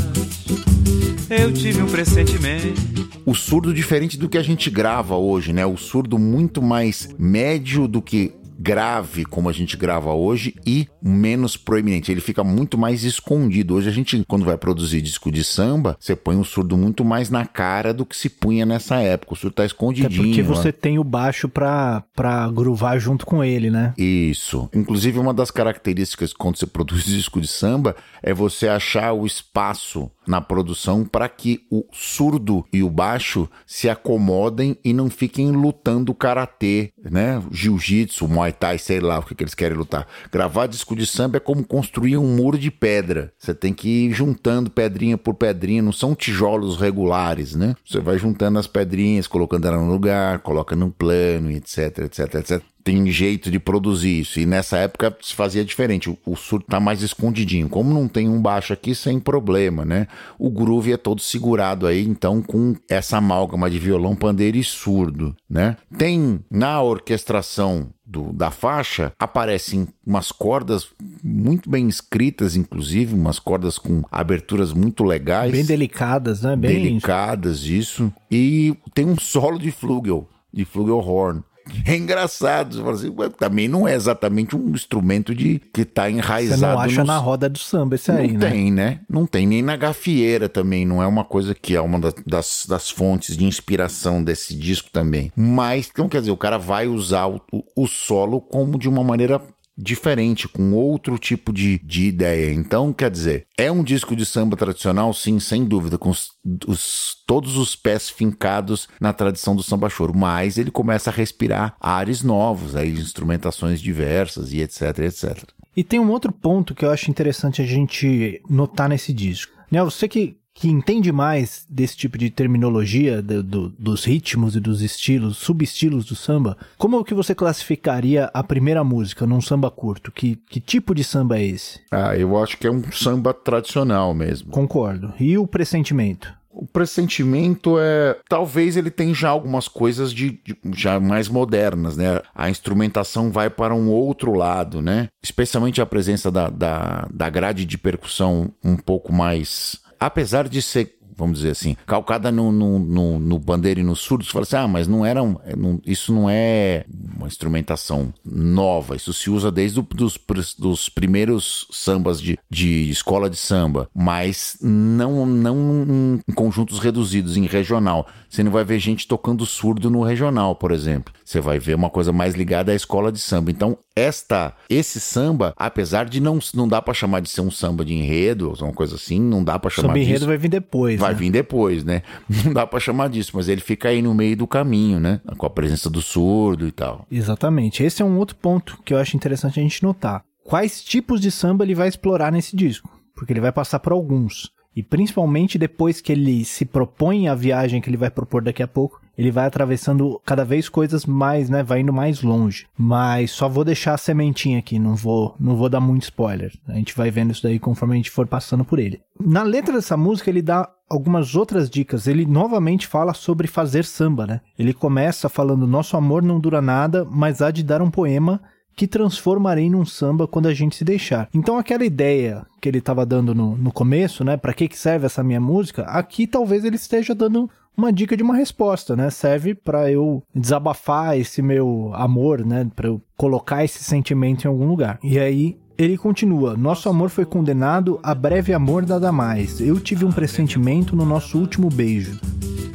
Eu tive um pressentimento. O surdo diferente do que a gente grava hoje, né? O surdo muito mais médio do que grave como a gente grava hoje e menos proeminente. Ele fica muito mais escondido. Hoje a gente, quando vai produzir disco de samba, você põe o surdo muito mais na cara do que se punha nessa época. O surdo tá escondidinho. Até porque você ó. tem o baixo pra, pra groovar junto com ele, né? Isso. Inclusive, uma das características quando você produz disco de samba é você achar o espaço na produção para que o surdo e o baixo se acomodem e não fiquem lutando karatê, né? Jiu-jitsu, muay thai, sei lá o que, que eles querem lutar. Gravar disco de samba é como construir um muro de pedra. Você tem que ir juntando pedrinha por pedrinha, não são tijolos regulares, né? Você vai juntando as pedrinhas, colocando ela no lugar, coloca no plano, etc, etc, etc tem jeito de produzir isso. E nessa época se fazia diferente. O, surdo tá mais escondidinho. Como não tem um baixo aqui, sem problema, né? O groove é todo segurado aí, então, com essa amálgama de violão, pandeiro e surdo, né? Tem na orquestração do, da faixa aparecem umas cordas muito bem escritas, inclusive, umas cordas com aberturas muito legais. Bem delicadas, né? Bem... Delicadas, isso. E tem um solo de flugel, de flugelhorn. É engraçado. Você fala assim, também não é exatamente um instrumento de que está enraizado. Você não acha nos... na roda do samba esse aí, não né? Não tem, né? Não tem. Nem na gafieira também. Não é uma coisa que é uma das, das fontes de inspiração desse disco também. Mas, então, quer dizer, o cara vai usar o, o solo como de uma maneira diferente, com outro tipo de, de ideia. Então, quer dizer, é um disco de samba tradicional, sim, sem dúvida, com os, os, todos os pés fincados na tradição do samba choro, mas ele começa a respirar ares novos, aí, instrumentações diversas e etc, etc. E tem um outro ponto que eu acho interessante a gente notar nesse disco. Né, você que que entende mais desse tipo de terminologia, do, do, dos ritmos e dos estilos, subestilos do samba, como é que você classificaria a primeira música num samba curto? Que, que tipo de samba é esse? Ah, eu acho que é um samba tradicional mesmo. Concordo. E o pressentimento? O pressentimento é. Talvez ele tenha já algumas coisas de, de, já mais modernas, né? A instrumentação vai para um outro lado, né? Especialmente a presença da, da, da grade de percussão um pouco mais apesar de ser vamos dizer assim, calcada no, no, no, no bandeiro e no surdo, você fala assim, ah, mas não era um, é, não, isso não é uma instrumentação nova, isso se usa desde o, dos, dos primeiros sambas de, de escola de samba, mas não, não em conjuntos reduzidos, em regional. Você não vai ver gente tocando surdo no regional, por exemplo. Você vai ver uma coisa mais ligada à escola de samba. Então, esta esse samba, apesar de não não dá para chamar de ser um samba de enredo, ou uma coisa assim, não dá para chamar samba disso. enredo vai vir depois, Vai né? vir depois, né? Não dá para chamar disso, mas ele fica aí no meio do caminho, né? Com a presença do surdo e tal. Exatamente. Esse é um outro ponto que eu acho interessante a gente notar. Quais tipos de samba ele vai explorar nesse disco? Porque ele vai passar por alguns. E principalmente depois que ele se propõe a viagem que ele vai propor daqui a pouco, ele vai atravessando cada vez coisas mais, né, vai indo mais longe. Mas só vou deixar a sementinha aqui, não vou, não vou dar muito spoiler. A gente vai vendo isso daí conforme a gente for passando por ele. Na letra dessa música ele dá algumas outras dicas. Ele novamente fala sobre fazer samba, né? Ele começa falando: "Nosso amor não dura nada, mas há de dar um poema que transformarei num samba quando a gente se deixar. Então aquela ideia que ele estava dando no, no começo, né, para que que serve essa minha música? Aqui talvez ele esteja dando uma dica de uma resposta, né? Serve para eu desabafar esse meu amor, né, para eu colocar esse sentimento em algum lugar. E aí ele continua: Nosso amor foi condenado a breve amor nada mais. Eu tive um pressentimento no nosso último beijo.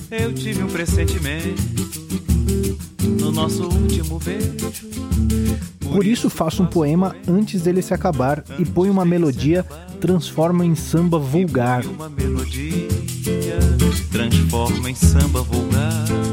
Eu tive um pressentimento no nosso último beijo. Por isso faço um poema antes dele se acabar e põe uma melodia, transforma em samba vulgar. Uma melodia transforma em samba vulgar.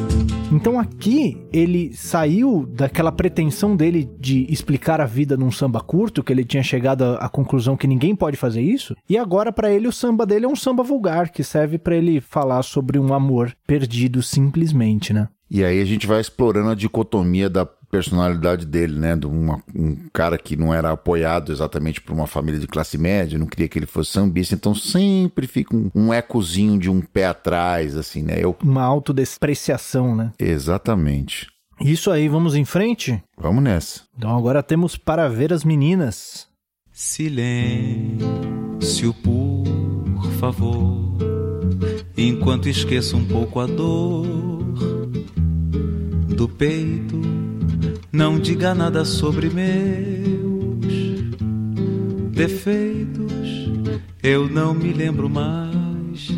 Então aqui ele saiu daquela pretensão dele de explicar a vida num samba curto, que ele tinha chegado à conclusão que ninguém pode fazer isso, e agora para ele o samba dele é um samba vulgar que serve para ele falar sobre um amor perdido simplesmente, né? E aí a gente vai explorando a dicotomia da personalidade dele, né? De uma, um cara que não era apoiado exatamente por uma família de classe média, não queria que ele fosse sambista, então sempre fica um, um ecozinho de um pé atrás, assim, né? Eu... Uma autodespreciação, né? Exatamente. Isso aí, vamos em frente? Vamos nessa. Então agora temos para ver as meninas. Silêncio, por favor, enquanto esqueço um pouco a dor do peito. Não diga nada sobre meus defeitos. Eu não me lembro mais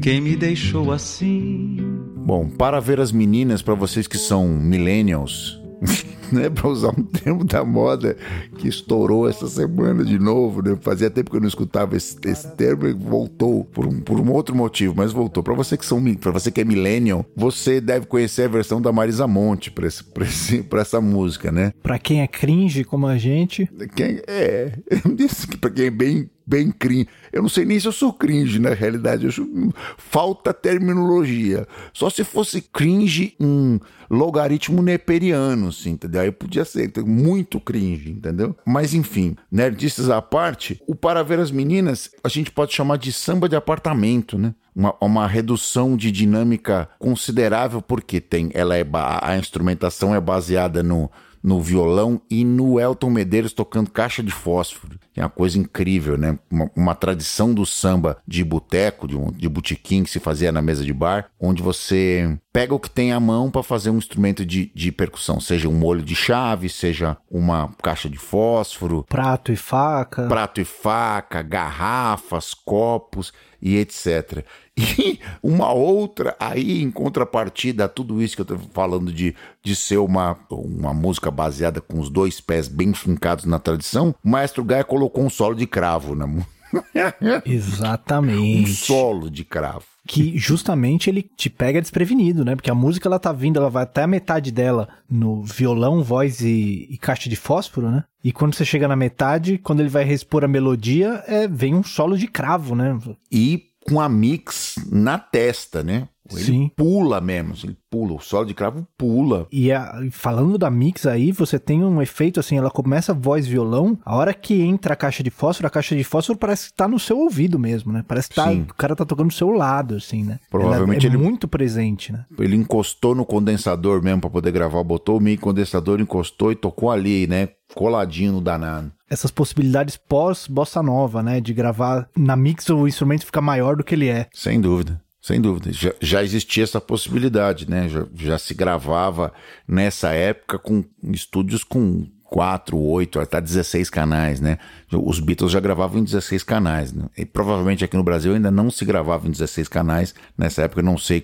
quem me deixou assim. Bom, para ver as meninas, para vocês que são millennials, né, para usar um termo da moda que estourou essa semana de novo, né? Fazia tempo que eu não escutava esse, esse termo e voltou por um, por um outro motivo, mas voltou. Para você que são para você que é millennial, você deve conhecer a versão da Marisa Monte para esse, pra esse, pra essa música, né? Para quem é cringe como a gente, quem é, disse que para quem é bem bem cringe. Eu não sei nem se eu sou cringe, na realidade. Eu falta terminologia. Só se fosse cringe em logaritmo neperiano, assim, entendeu? Aí podia ser muito cringe, entendeu? Mas enfim, nerdices à parte, o Para Ver as Meninas, a gente pode chamar de samba de apartamento, né? Uma, uma redução de dinâmica considerável, porque tem, ela é, a instrumentação é baseada no no violão e no Elton Medeiros tocando caixa de fósforo. É uma coisa incrível, né? Uma, uma tradição do samba de boteco, de, um, de botequim que se fazia na mesa de bar, onde você pega o que tem à mão para fazer um instrumento de, de percussão, seja um molho de chave, seja uma caixa de fósforo, prato e faca, prato e faca, garrafas, copos e etc. E uma outra, aí em contrapartida a tudo isso que eu tô falando de, de ser uma, uma música baseada com os dois pés bem fincados na tradição, o Maestro Gaia colocou um solo de cravo na música. Exatamente. Um solo de cravo. Que justamente ele te pega desprevenido, né? Porque a música ela tá vindo, ela vai até a metade dela no violão, voz e, e caixa de fósforo, né? E quando você chega na metade, quando ele vai respor a melodia, é, vem um solo de cravo, né? E com a mix na testa, né? Ele Sim. pula mesmo, ele pula, o solo de cravo pula. E a, falando da mix aí, você tem um efeito assim, ela começa voz violão, a hora que entra a caixa de fósforo, a caixa de fósforo parece que tá no seu ouvido mesmo, né? Parece que tá, o cara tá tocando do seu lado, assim, né? Provavelmente ela é ele muito presente, né? Ele encostou no condensador mesmo para poder gravar, botou o meio condensador, encostou e tocou ali, né? Coladinho no danado. Essas possibilidades pós bossa nova, né? De gravar na mix o instrumento fica maior do que ele é. Sem dúvida. Sem dúvida. Já, já existia essa possibilidade, né? Já, já se gravava nessa época com estúdios com 4, 8, até 16 canais, né? Os Beatles já gravavam em 16 canais, né? E provavelmente aqui no Brasil ainda não se gravava em 16 canais. Nessa época eu não sei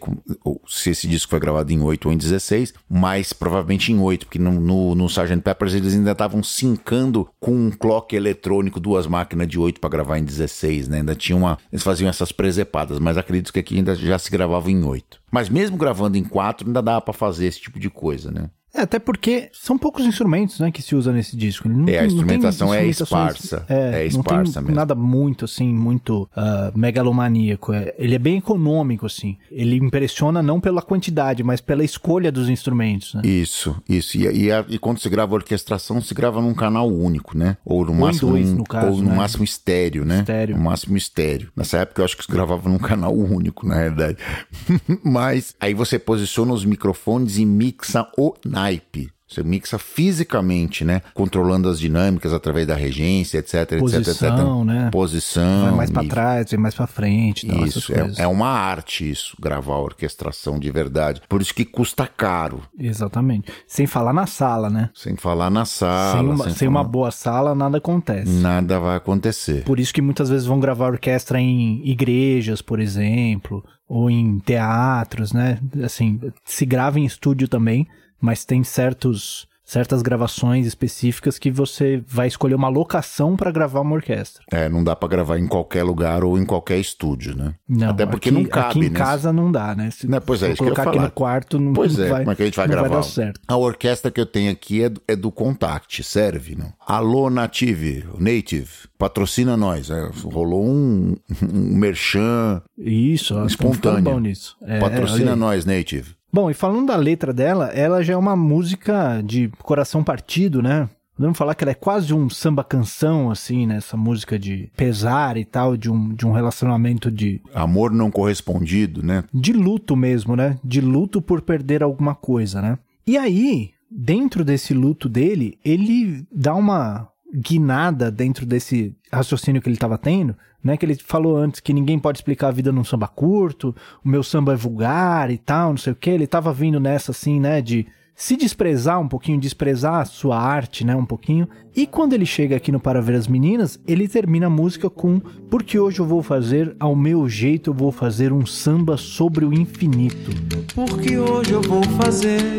se esse disco foi gravado em 8 ou em 16, mas provavelmente em 8, porque no, no, no Sgt. Peppers eles ainda estavam sincando com um clock eletrônico, duas máquinas de 8 para gravar em 16, né? Ainda tinha uma. Eles faziam essas presepadas, mas acredito que aqui ainda já se gravava em 8. Mas mesmo gravando em 4, ainda dá para fazer esse tipo de coisa, né? É, até porque são poucos instrumentos, né, que se usa nesse disco. Não, é, a instrumentação é esparsa. É, é esparsa não tem mesmo. nada muito, assim, muito uh, megalomaníaco. É, ele é bem econômico, assim. Ele impressiona não pela quantidade, mas pela escolha dos instrumentos, né? Isso, isso. E, e, e quando se grava a orquestração, se grava num canal único, né? Ou no ou máximo, dois, no caso, ou no né? máximo estéreo, né? Estéreo. No máximo estéreo. Nessa época eu acho que se gravava num canal único, na realidade. mas aí você posiciona os microfones e mixa o naipe. Você mixa fisicamente, né? Controlando as dinâmicas através da regência, etc, Posição, etc, etc. né? Posição. Vai mais para trás, vai mais para frente. Tal, isso, é, é, uma arte isso, gravar a orquestração de verdade. Por isso que custa caro. Exatamente. Sem falar na sala, né? Sem falar na sala. Sem uma, sem sem uma boa sala, nada acontece. Nada vai acontecer. Por isso que muitas vezes vão gravar orquestra em igrejas, por exemplo, ou em teatros, né? Assim, se grava em estúdio também, mas tem certos certas gravações específicas que você vai escolher uma locação para gravar uma orquestra. É, não dá para gravar em qualquer lugar ou em qualquer estúdio, né? Não, Até porque aqui, não cabe, aqui em né? casa não dá, né? Se não, pois é, isso colocar que eu aqui no quarto não, pois é, vai, como é que a gente vai não gravar? Vai dar certo. A orquestra que eu tenho aqui é do, é do Contact, serve, não? Alô Native, Native, patrocina nós. É, rolou um, um merchan Isso, ó, espontâneo. bom nisso. É, patrocina nós, Native. Bom, e falando da letra dela, ela já é uma música de coração partido, né? Podemos falar que ela é quase um samba canção, assim, né? Essa música de pesar e tal, de um, de um relacionamento de. Amor não correspondido, né? De luto mesmo, né? De luto por perder alguma coisa, né? E aí, dentro desse luto dele, ele dá uma guinada dentro desse raciocínio que ele estava tendo, né? Que ele falou antes que ninguém pode explicar a vida num samba curto, o meu samba é vulgar e tal, não sei o que. Ele estava vindo nessa assim, né? De se desprezar um pouquinho, desprezar a sua arte, né, um pouquinho. E quando ele chega aqui no Para Ver as Meninas, ele termina a música com Porque hoje eu vou fazer, ao meu jeito eu vou fazer um samba sobre o infinito. Porque hoje eu vou fazer,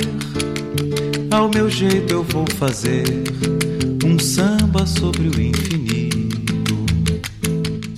ao meu jeito eu vou fazer um samba sobre o infinito.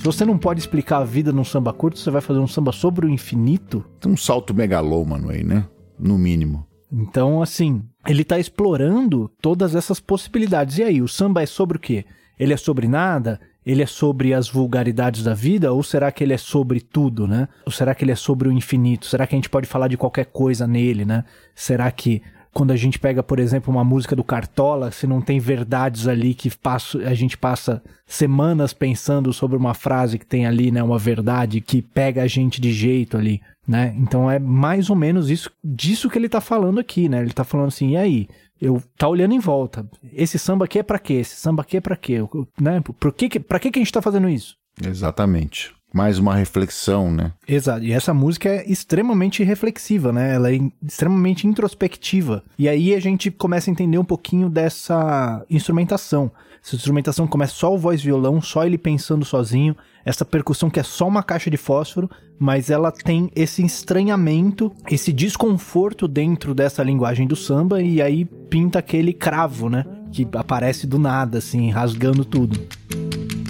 Se você não pode explicar a vida num samba curto, você vai fazer um samba sobre o infinito? Tem um salto megalômano aí, né? No mínimo. Então, assim, ele tá explorando todas essas possibilidades. E aí, o samba é sobre o quê? Ele é sobre nada? Ele é sobre as vulgaridades da vida? Ou será que ele é sobre tudo, né? Ou será que ele é sobre o infinito? Será que a gente pode falar de qualquer coisa nele, né? Será que quando a gente pega, por exemplo, uma música do Cartola, se não tem verdades ali que passo, a gente passa semanas pensando sobre uma frase que tem ali, né, uma verdade que pega a gente de jeito ali, né? Então é mais ou menos isso disso que ele tá falando aqui, né? Ele tá falando assim, e aí? Eu tá olhando em volta. Esse samba aqui é para quê? Esse samba aqui é para quê? Né? Por que, para que que a gente tá fazendo isso? Exatamente mais uma reflexão, né? Exato. E essa música é extremamente reflexiva, né? Ela é extremamente introspectiva. E aí a gente começa a entender um pouquinho dessa instrumentação. Essa instrumentação começa só o voz violão, só ele pensando sozinho. Essa percussão que é só uma caixa de fósforo, mas ela tem esse estranhamento, esse desconforto dentro dessa linguagem do samba e aí pinta aquele cravo, né? Que aparece do nada, assim, rasgando tudo. Né?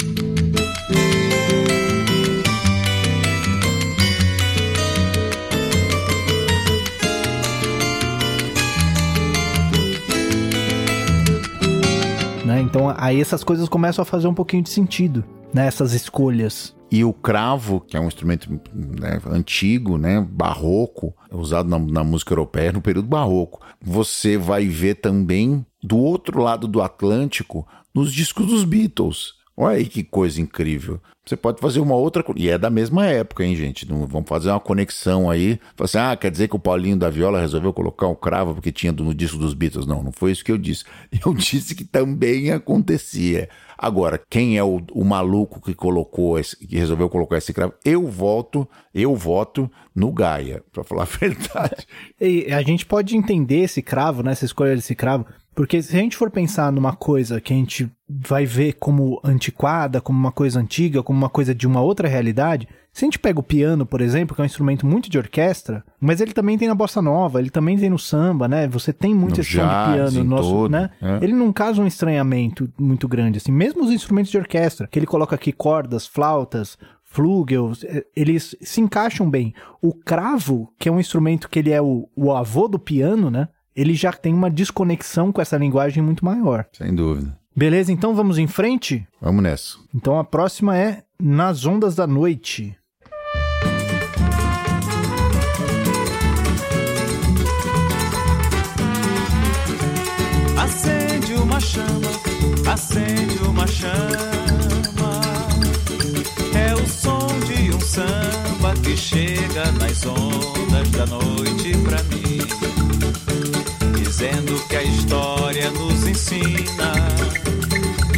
Então aí essas coisas começam a fazer um pouquinho de sentido, né? Escolhas. E o cravo, que é um instrumento né, antigo, né, barroco, usado na, na, música europeia no período barroco, você vai ver também do outro lado do Atlântico nos discos dos Beatles. Olha aí que coisa incrível. Você pode fazer uma outra. E é da mesma época, hein, gente? Não, vamos fazer uma conexão aí. Falar assim, ah, quer dizer que o Paulinho da Viola resolveu colocar um cravo porque tinha no disco dos Beatles. Não, não foi isso que eu disse. Eu disse que também acontecia. Agora, quem é o, o maluco que colocou esse, que resolveu colocar esse cravo? Eu voto, eu voto no Gaia, para falar a verdade. E a gente pode entender esse cravo, né? Essa escolha desse cravo, porque se a gente for pensar numa coisa que a gente vai ver como antiquada, como uma coisa antiga, como uma coisa de uma outra realidade, se a gente pega o piano, por exemplo, que é um instrumento muito de orquestra, mas ele também tem na bossa nova, ele também tem no samba, né? Você tem muito No esse som de piano nosso, todo, né? é. Ele não causa um estranhamento muito grande, assim. Mesmo os instrumentos de orquestra, que ele coloca aqui cordas, flautas, flugels, eh, eles se encaixam bem. O cravo, que é um instrumento que ele é o, o avô do piano, né? Ele já tem uma desconexão com essa linguagem muito maior. Sem dúvida. Beleza, então vamos em frente? Vamos nessa. Então a próxima é Nas Ondas da Noite. Chama, acende uma chama. É o som de um samba que chega nas ondas da noite pra mim. Dizendo que a história nos ensina.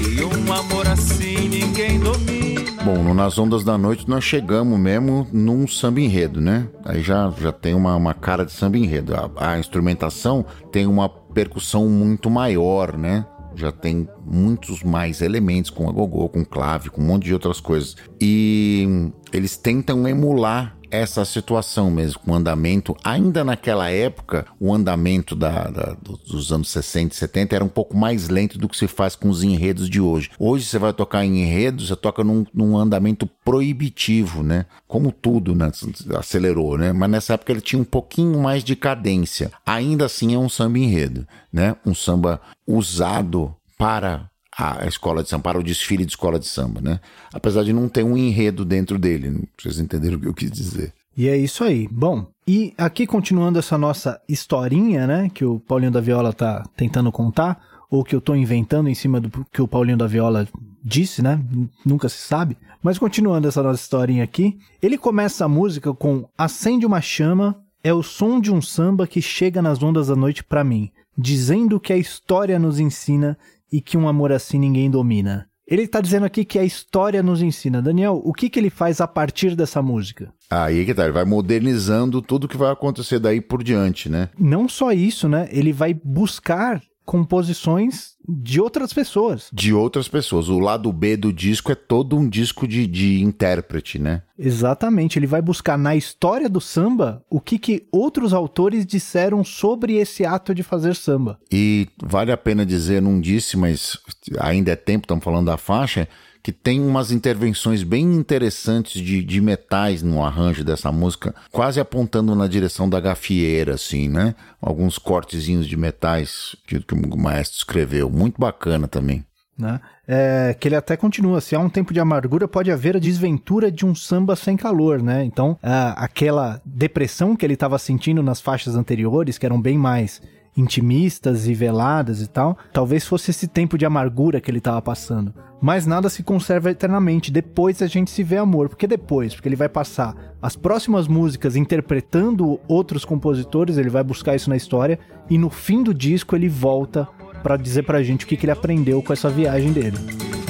E um amor assim ninguém domina. Bom, no Nas Ondas da Noite nós chegamos mesmo num samba enredo, né? Aí já, já tem uma, uma cara de samba enredo. A, a instrumentação tem uma percussão muito maior, né? Já tem muitos mais elementos com agogô, com clave, com um monte de outras coisas. E eles tentam emular essa situação mesmo, com o andamento. Ainda naquela época, o andamento da, da- dos anos 60 e 70 era um pouco mais lento do que se faz com os enredos de hoje. Hoje você vai tocar em enredos, você toca num, num andamento proibitivo, né? Como tudo, né? Acelerou, né? Mas nessa época ele tinha um pouquinho mais de cadência. Ainda assim é um samba enredo, né? Um samba usado para a escola de samba, para o desfile de escola de samba, né? Apesar de não ter um enredo dentro dele, vocês entenderam o que eu quis dizer. E é isso aí. Bom, e aqui continuando essa nossa historinha, né, que o Paulinho da Viola tá tentando contar, ou que eu tô inventando em cima do que o Paulinho da Viola disse, né? Nunca se sabe. Mas continuando essa nossa historinha aqui, ele começa a música com Acende uma chama, é o som de um samba que chega nas ondas da noite pra mim, dizendo que a história nos ensina e que um amor assim ninguém domina. Ele tá dizendo aqui que a história nos ensina. Daniel, o que que ele faz a partir dessa música? Aí que tá, ele vai modernizando tudo que vai acontecer daí por diante, né? não só isso, né? Ele vai buscar composições de outras pessoas. De outras pessoas. O lado B do disco é todo um disco de, de intérprete, né? Exatamente, ele vai buscar na história do samba o que, que outros autores disseram sobre esse ato de fazer samba. E vale a pena dizer, não disse, mas ainda é tempo, estamos falando da faixa, que tem umas intervenções bem interessantes de, de metais no arranjo dessa música, quase apontando na direção da gafieira, assim, né? Alguns cortezinhos de metais que, que o maestro escreveu. Muito bacana também. Né? É, que ele até continua, se há um tempo de amargura, pode haver a desventura de um samba sem calor, né? Então, aquela depressão que ele estava sentindo nas faixas anteriores, que eram bem mais intimistas e veladas e tal, talvez fosse esse tempo de amargura que ele estava passando. Mas nada se conserva eternamente, depois a gente se vê amor. Por que depois? Porque ele vai passar as próximas músicas interpretando outros compositores, ele vai buscar isso na história, e no fim do disco ele volta para dizer pra gente o que, que ele aprendeu com essa viagem dele.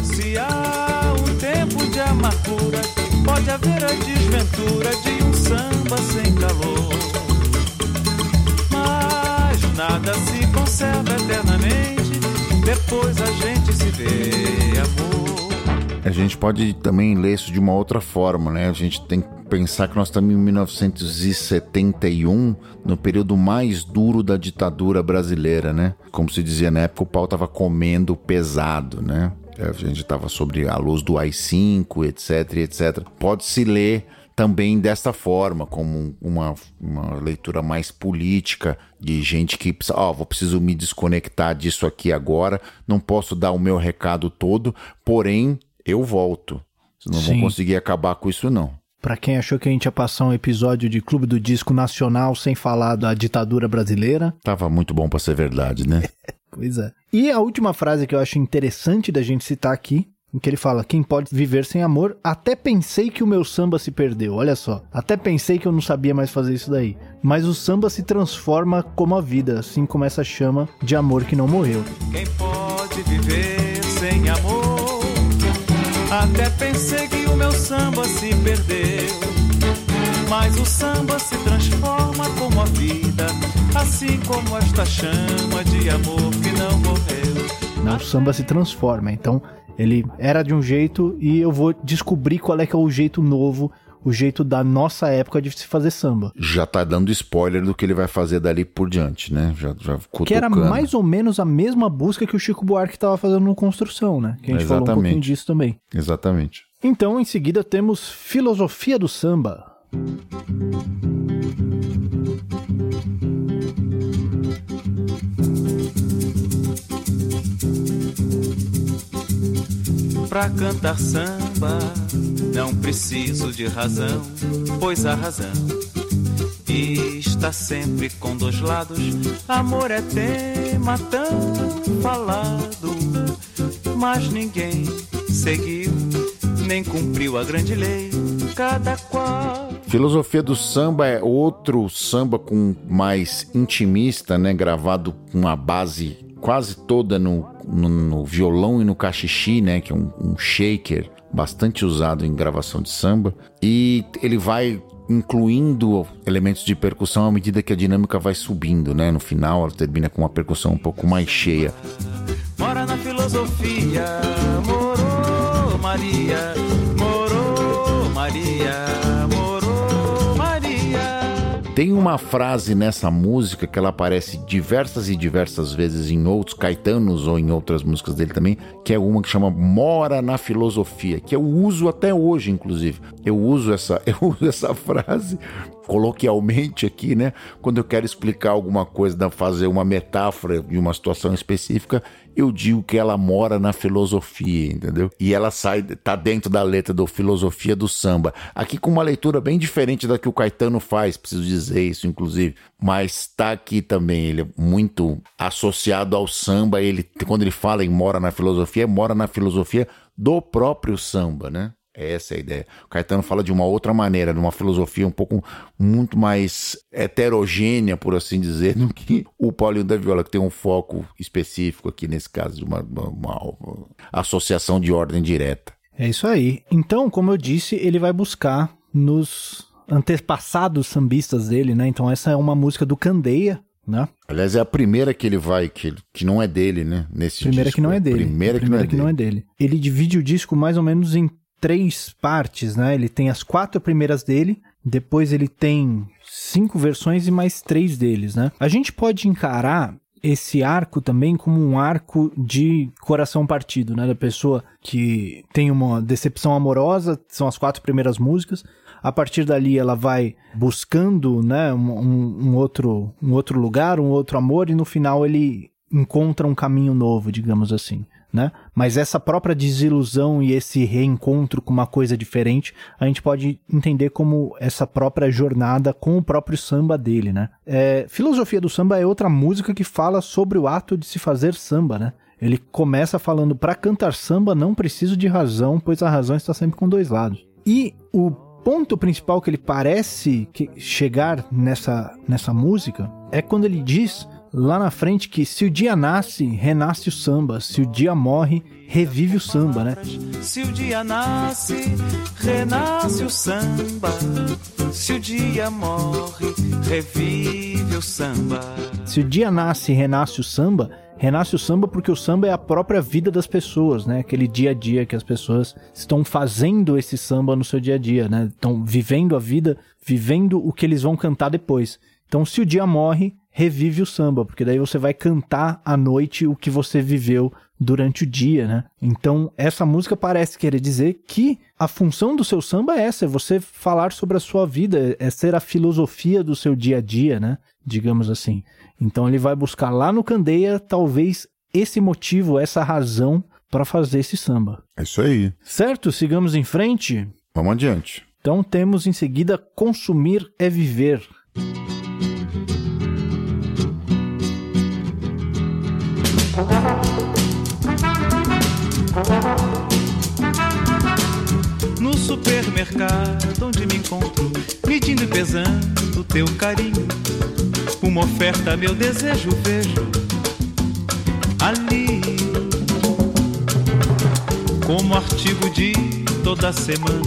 Se há um tempo de amargura, pode haver a desventura de um samba sem calor. Nada se conserva eternamente, depois a gente se vê, amor. A gente pode também ler isso de uma outra forma, né? A gente tem que pensar que nós estamos em 1971, no período mais duro da ditadura brasileira, né? Como se dizia na época, o pau tava comendo pesado, né? A gente estava sobre a luz do AI-5, etc, etc. Pode-se ler também desta forma, como uma, uma leitura mais política de gente que precisa, ó, vou preciso me desconectar disso aqui agora, não posso dar o meu recado todo, porém eu volto. Não vão conseguir acabar com isso não. Pra quem achou que a gente ia passar um episódio de Clube do Disco Nacional sem falar da ditadura brasileira, Tava muito bom pra ser verdade, né? pois é. E a última frase que eu acho interessante da gente citar aqui, em que ele fala: Quem pode viver sem amor? Até pensei que o meu samba se perdeu. Olha só. Até pensei que eu não sabia mais fazer isso daí. Mas o samba se transforma como a vida, assim como essa chama de amor que não morreu. Quem pode viver sem amor? Até pensei que o meu samba se perdeu. Mas o samba se transforma como a vida, assim como esta chama de amor que não morreu. Não, o samba se transforma, então ele era de um jeito e eu vou descobrir qual é que é o jeito novo o jeito da nossa época de se fazer samba. Já tá dando spoiler do que ele vai fazer dali por diante, né? Já, já Que era mais ou menos a mesma busca que o Chico Buarque estava fazendo no Construção, né? Que a gente Exatamente. falou um pouquinho disso também. Exatamente. Então, em seguida, temos Filosofia do Samba. Pra cantar samba não preciso de razão, pois a razão está sempre com dois lados. Amor é tema tão falado, mas ninguém seguiu, nem cumpriu a grande lei. Cada qual. Filosofia do samba é outro samba com mais intimista, né? Gravado com uma base quase toda no, no, no, violão e no cachixi, né? Que é um, um shaker bastante usado em gravação de samba. E ele vai incluindo elementos de percussão à medida que a dinâmica vai subindo, né? No final ela termina com uma percussão um pouco mais cheia. Mora na filosofia, morou Maria, morou Maria. Tem uma frase nessa música que ela aparece diversas e diversas vezes em outros Caetanos ou em outras músicas dele também, que é uma que chama Mora na Filosofia, que eu uso até hoje, inclusive. Eu uso essa, eu uso essa frase coloquialmente aqui, né? Quando eu quero explicar alguma coisa, fazer uma metáfora de uma situação específica, eu digo que ela mora na filosofia, entendeu? E ela sai, tá dentro da letra do filosofia do samba. Aqui com uma leitura bem diferente da que o Caetano faz, preciso dizer isso, inclusive. Mas tá aqui também, ele é muito associado ao samba. Ele, quando ele fala em mora na filosofia, mora na filosofia do próprio samba, né? Essa é a ideia. O Caetano fala de uma outra maneira, de uma filosofia um pouco muito mais heterogênea, por assim dizer, do que o Paulinho da Viola, que tem um foco específico aqui nesse caso, de uma, uma, uma associação de ordem direta. É isso aí. Então, como eu disse, ele vai buscar nos antepassados sambistas dele, né? Então, essa é uma música do Candeia, né? Aliás, é a primeira que ele vai, que, que não é dele, né? Nesse primeira disco. que não é dele. Primeira, primeira que, não, é, que dele. não é dele. Ele divide o disco mais ou menos em três partes, né? Ele tem as quatro primeiras dele, depois ele tem cinco versões e mais três deles, né? A gente pode encarar esse arco também como um arco de coração partido, né? Da pessoa que tem uma decepção amorosa, são as quatro primeiras músicas. A partir dali ela vai buscando, né, um, um outro, um outro lugar, um outro amor e no final ele encontra um caminho novo, digamos assim né? Mas essa própria desilusão e esse reencontro com uma coisa diferente, a gente pode entender como essa própria jornada com o próprio samba dele, né? É, Filosofia do Samba é outra música que fala sobre o ato de se fazer samba, né? Ele começa falando: para cantar samba não preciso de razão, pois a razão está sempre com dois lados. E o ponto principal que ele parece chegar nessa, nessa música é quando ele diz lá na frente que se o dia nasce, renasce o samba, se o dia morre, revive o samba, né? Se o dia nasce, renasce o samba, se o dia morre, revive o samba. Se o dia nasce, renasce o samba, renasce o samba porque o samba é a própria vida das pessoas, né? Aquele dia a dia que as pessoas estão fazendo esse samba no seu dia a dia, né? Estão vivendo a vida, vivendo o que eles vão cantar depois. Então, se o dia morre, revive o samba, porque daí você vai cantar à noite o que você viveu durante o dia, né? Então, essa música parece querer dizer que a função do seu samba é essa, é você falar sobre a sua vida, é ser a filosofia do seu dia a dia, né? Digamos assim. Então, ele vai buscar lá no Candeia, talvez esse motivo, essa razão para fazer esse samba. É isso aí. Certo? Sigamos em frente. Vamos adiante. Então, temos em seguida Consumir é Viver. No supermercado onde me encontro, medindo e pesando o teu carinho. Uma oferta, meu desejo, vejo ali. como artigo de toda semana,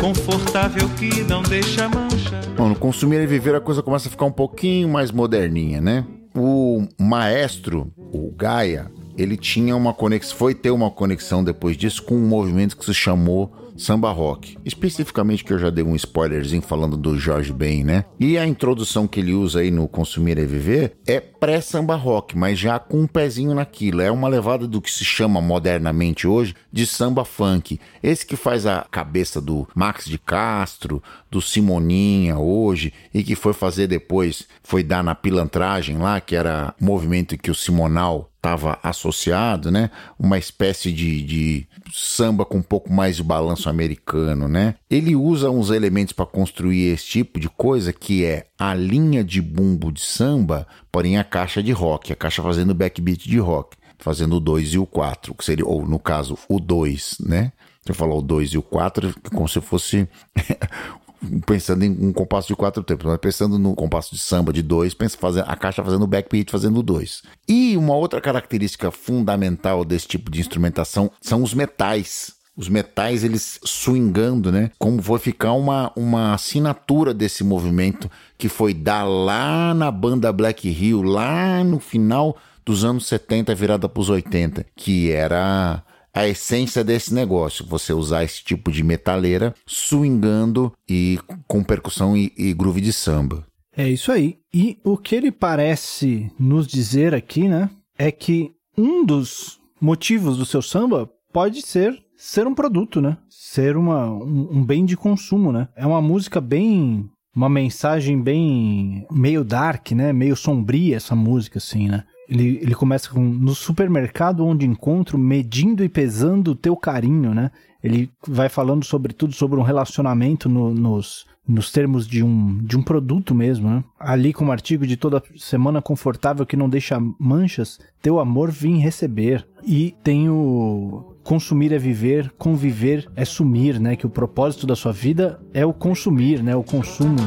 confortável que não deixa mancha. Bom, no consumir e viver a coisa começa a ficar um pouquinho mais moderninha, né? O maestro, o Gaia, ele tinha uma conexão, foi ter uma conexão depois disso com um movimento que se chamou samba rock. Especificamente que eu já dei um spoilerzinho falando do Jorge Ben, né? E a introdução que ele usa aí no Consumir é Viver é pré-samba rock, mas já com um pezinho naquilo. É uma levada do que se chama modernamente hoje de samba funk. Esse que faz a cabeça do Max de Castro, do Simoninha hoje e que foi fazer depois, foi dar na pilantragem lá, que era movimento que o Simonal estava associado, né? Uma espécie de, de samba com um pouco mais de balanço americano, né? Ele usa uns elementos para construir esse tipo de coisa que é a linha de bumbo de samba, porém a caixa de rock, a caixa fazendo backbeat de rock, fazendo o 2 e o 4, que seria, ou no caso, o 2, né? Você falou o 2 e o 4, como se fosse pensando em um compasso de quatro tempos, mas pensando no compasso de samba de dois, pensa fazer a caixa fazendo backbeat fazendo dois. E uma outra característica fundamental desse tipo de instrumentação são os metais. Os metais, eles swingando, né? Como foi ficar uma, uma assinatura desse movimento que foi dar lá na banda Black Hill, lá no final dos anos 70, virada para os 80, que era a essência desse negócio, você usar esse tipo de metaleira swingando e com percussão e, e groove de samba. É isso aí. E o que ele parece nos dizer aqui, né, é que um dos motivos do seu samba pode ser ser um produto, né? Ser uma, um, um bem de consumo, né? É uma música bem uma mensagem bem meio dark, né? Meio sombria essa música, assim, né? Ele, ele começa com no supermercado onde encontro, medindo e pesando o teu carinho, né? Ele vai falando sobre tudo, sobre um relacionamento no, nos, nos termos de um, de um produto mesmo, né? Ali com um artigo de toda semana confortável que não deixa manchas, teu amor vim receber. E tem o consumir é viver, conviver é sumir, né? Que o propósito da sua vida é o consumir, né? O consumo.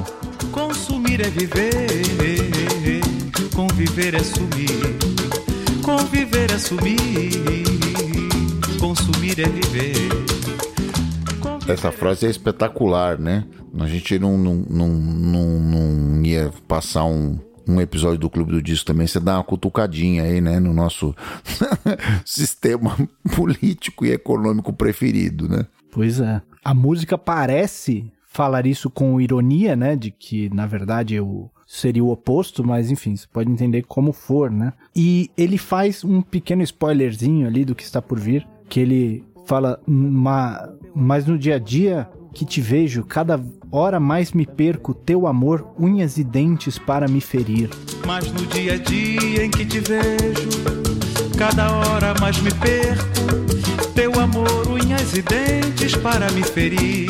Consumir é viver Conviver é sumir, conviver é sumir, consumir é viver. Essa frase é espetacular, né? A gente não, não, não, não, não ia passar um, um episódio do Clube do Disco também, você dá uma cutucadinha aí, né, no nosso sistema político e econômico preferido, né? Pois é. A música parece falar isso com ironia, né, de que na verdade o seria o oposto, mas enfim, você pode entender como for, né? E ele faz um pequeno spoilerzinho ali do que está por vir, que ele fala, mas no dia a dia que te vejo, cada hora mais me perco teu amor, unhas e dentes para me ferir. Mas no dia a dia em que te vejo, cada hora mais me perco teu amor, unhas e dentes para me ferir.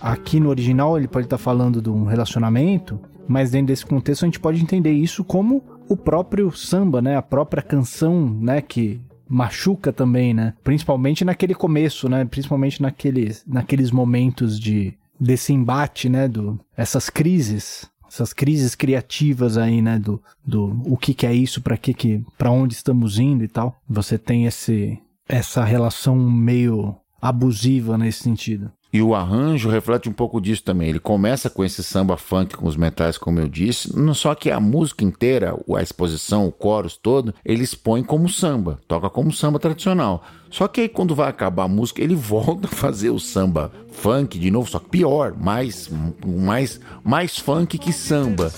Aqui no original ele pode estar falando de um relacionamento, mas dentro desse contexto a gente pode entender isso como o próprio samba, né? A própria canção, né? Que machuca também, né? Principalmente naquele começo, né? Principalmente naqueles, naqueles momentos de desse embate, né? Do, essas crises, essas crises criativas aí, né? Do, do o que, que é isso, para que que, para onde estamos indo e tal. Você tem esse essa relação meio abusiva nesse sentido. E o arranjo reflete um pouco disso também. Ele começa com esse samba funk com os metais, como eu disse, só que a música inteira, a exposição, o chorus todo, ele expõe como samba, toca como samba tradicional. Só que aí quando vai acabar a música, ele volta a fazer o samba funk de novo, só que pior, mais mais mais funk que samba.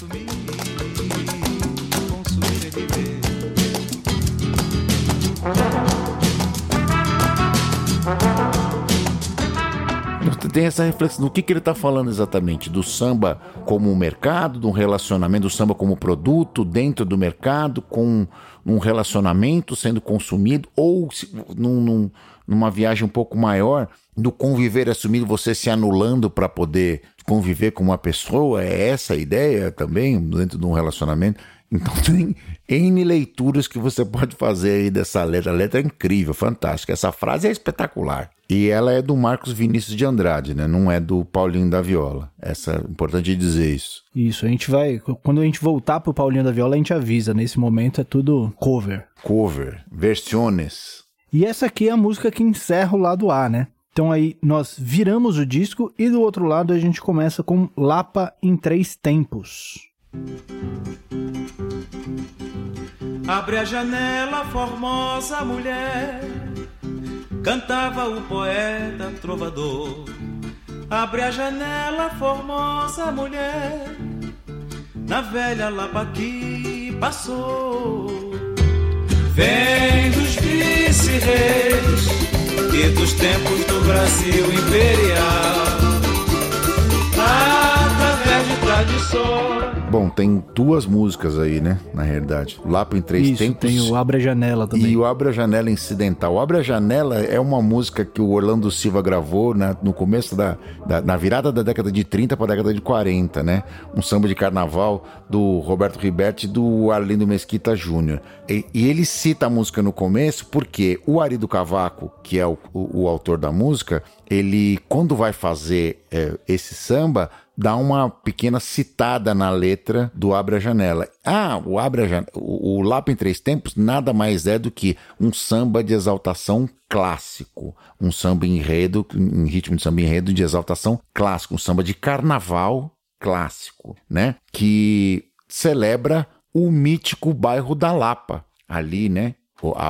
Tem essa reflexão. Do que, que ele está falando exatamente? Do samba como um mercado, de um relacionamento, do samba como produto dentro do mercado, com um relacionamento sendo consumido, ou num, num, numa viagem um pouco maior, do conviver assumido, você se anulando para poder conviver com uma pessoa? É essa a ideia também, dentro de um relacionamento? Então tem N leituras que você pode fazer aí dessa letra. A letra é incrível, fantástica. Essa frase é espetacular. E ela é do Marcos Vinícius de Andrade, né? Não é do Paulinho da Viola. Essa é importante dizer isso. Isso, a gente vai. Quando a gente voltar pro Paulinho da Viola, a gente avisa. Nesse momento é tudo cover. Cover, versiones. E essa aqui é a música que encerra o lado A, né? Então aí nós viramos o disco e do outro lado a gente começa com Lapa em Três Tempos. Abre a janela, formosa mulher, cantava o poeta trovador. Abre a janela, formosa mulher, na velha Lapa que passou. Vem dos vice-reis e dos tempos do Brasil imperial, tradições Bom, tem duas músicas aí, né? Na realidade. Lapa em Três Isso, Tempos. tem o Abre a Janela também. E o Abre a Janela Incidental. O Abre a Janela é uma música que o Orlando Silva gravou na, no começo da, da, Na virada da década de 30 para a década de 40, né? Um samba de carnaval do Roberto Riberti e do Arlindo Mesquita Júnior. E, e, ele cita a música no começo porque o Ari do Cavaco, que é o, o, o autor da música, ele, quando vai fazer é, esse samba, dá uma pequena citada na letra do Abra Janela. Ah, o Abra Janela, o, o Lapa em Três Tempos nada mais é do que um samba de exaltação clássico, um samba enredo, em ritmo de samba enredo de exaltação clássico, um samba de carnaval clássico, né? Que celebra o mítico bairro da Lapa, ali, né?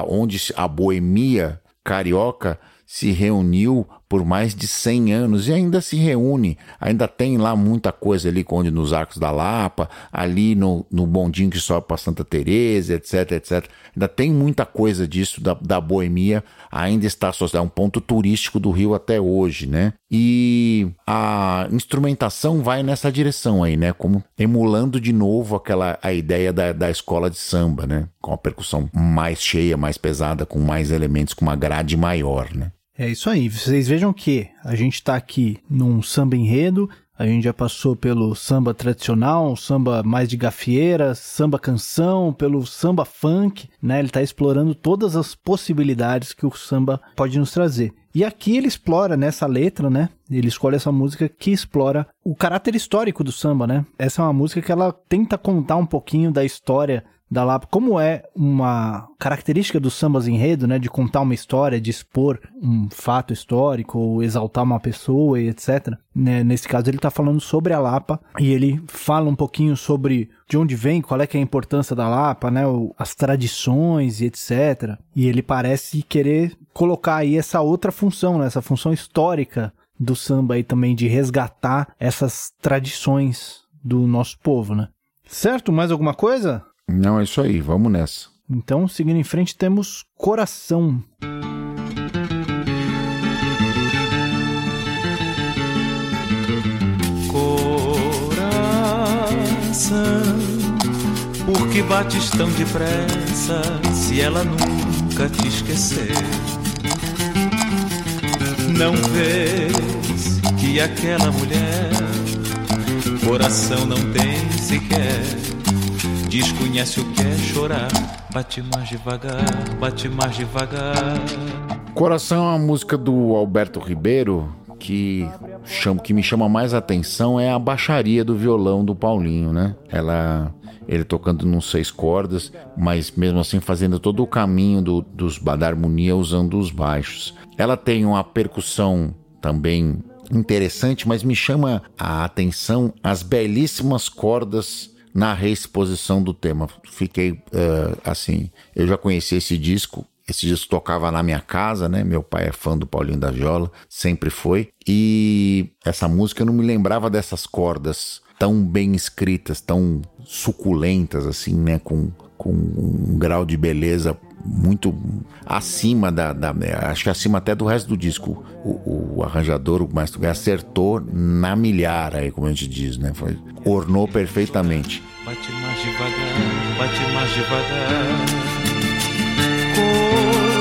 Onde a boemia carioca se reuniu por mais de 100 anos e ainda se reúne, ainda tem lá muita coisa ali onde nos Arcos da Lapa, ali no, no bondinho que sobe para Santa Teresa, etc, etc. Ainda tem muita coisa disso da, da boemia, ainda está associado, é um ponto turístico do Rio até hoje, né? E a instrumentação vai nessa direção aí, né? Como emulando de novo aquela a ideia da, da escola de samba, né? Com a percussão mais cheia, mais pesada, com mais elementos, com uma grade maior, né? É isso aí. Vocês vejam que a gente está aqui num samba enredo, a gente já passou pelo samba tradicional, samba mais de gafieira, samba canção, pelo samba funk, né? Ele está explorando todas as possibilidades que o samba pode nos trazer. E aqui ele explora nessa letra, né? Ele escolhe essa música que explora o caráter histórico do samba, né? Essa é uma música que ela tenta contar um pouquinho da história da Lapa, como é uma característica dos sambas enredo, né, de contar uma história, de expor um fato histórico, ou exaltar uma pessoa e etc. Né, nesse caso ele está falando sobre a Lapa e ele fala um pouquinho sobre de onde vem, qual é que é a importância da Lapa, né, as tradições e etc. E ele parece querer colocar aí essa outra função, né, essa função histórica do samba aí também de resgatar essas tradições do nosso povo, né? Certo? Mais alguma coisa? Não, é isso aí, vamos nessa. Então, seguindo em frente, temos Coração. Coração, por que bates tão depressa se ela nunca te esquecer? Não vês que aquela mulher coração não tem sequer Desconhece o que é chorar. Bate mais devagar, bate mais devagar. Coração é uma música do Alberto Ribeiro que, chama, que me chama mais atenção é a baixaria do violão do Paulinho, né? Ela ele tocando nos seis cordas, mas mesmo assim fazendo todo o caminho do, dos, da harmonia usando os baixos. Ela tem uma percussão também interessante, mas me chama a atenção as belíssimas cordas na reexposição do tema. Fiquei uh, assim, eu já conheci esse disco. Esse disco tocava na minha casa, né? Meu pai é fã do Paulinho da Viola, sempre foi. E essa música eu não me lembrava dessas cordas tão bem escritas, tão suculentas, assim, né? Com, com um grau de beleza muito acima da, da, acho que acima até do resto do disco. O, o arranjador, o Maestro acertou na milhar aí, como a gente diz, né? Foi, ornou perfeitamente. Bate mais devagar, bate mais devagar.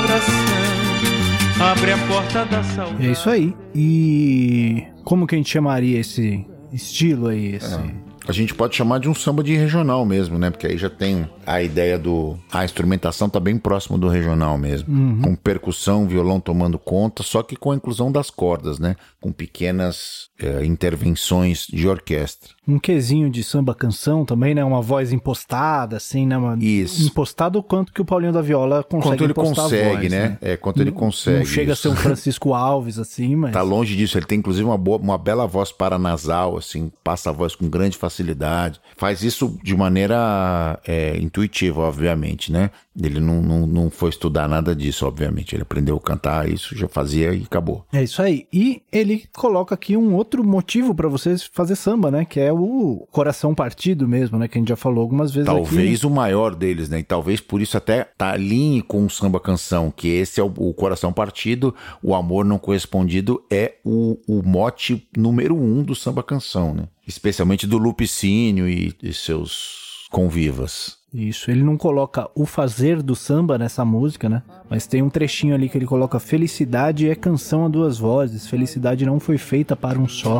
Coração, abre a porta da saudade. É isso aí. E como que a gente chamaria esse estilo aí, esse... É A gente pode chamar de um samba de regional mesmo, né? Porque aí já tem a ideia do. A instrumentação tá bem próximo do regional mesmo. Uhum. Com percussão, violão tomando conta, só que com a inclusão das cordas, né? Com pequenas é, intervenções de orquestra. Um quesinho de samba canção também, né? Uma voz impostada, assim, né? Uma... Isso. Impostado o quanto que o Paulinho da Viola consegue Quanto ele consegue, voz, né? É, quanto ele consegue. Não chega isso. a ser um Francisco Alves, assim, mas. Tá longe disso. Ele tem, inclusive, uma, boa, uma bela voz paranasal, assim, passa a voz com grande facilidade. Faz isso de maneira é, intuitiva, obviamente, né? Ele não, não, não foi estudar nada disso, obviamente. Ele aprendeu a cantar isso, já fazia e acabou. É isso aí. E ele coloca aqui um outro motivo para você fazer samba, né? Que é o coração partido mesmo, né? Que a gente já falou algumas vezes Talvez aqui. o maior deles, né? E talvez por isso até tá alinhe com o samba canção, que esse é o, o coração partido, o amor não correspondido é o, o mote número um do samba canção, né? Especialmente do Lupicínio e, e seus convivas. Isso, ele não coloca o fazer do samba nessa música, né? Mas tem um trechinho ali que ele coloca: Felicidade é canção a duas vozes, felicidade não foi feita para um só.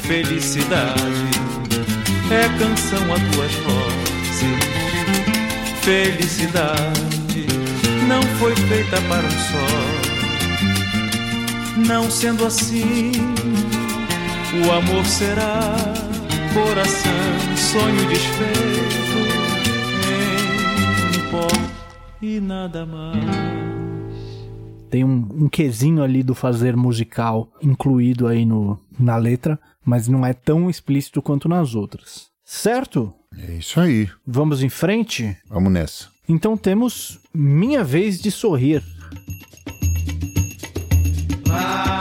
Felicidade é canção a duas vozes, felicidade não foi feita para um só. Não sendo assim, o amor será coração, sonho desfeito e nada mais. Tem um, um quesinho ali do fazer musical incluído aí no, na letra, mas não é tão explícito quanto nas outras. Certo? É isso aí. Vamos em frente? Vamos nessa. Então temos Minha Vez de Sorrir. Se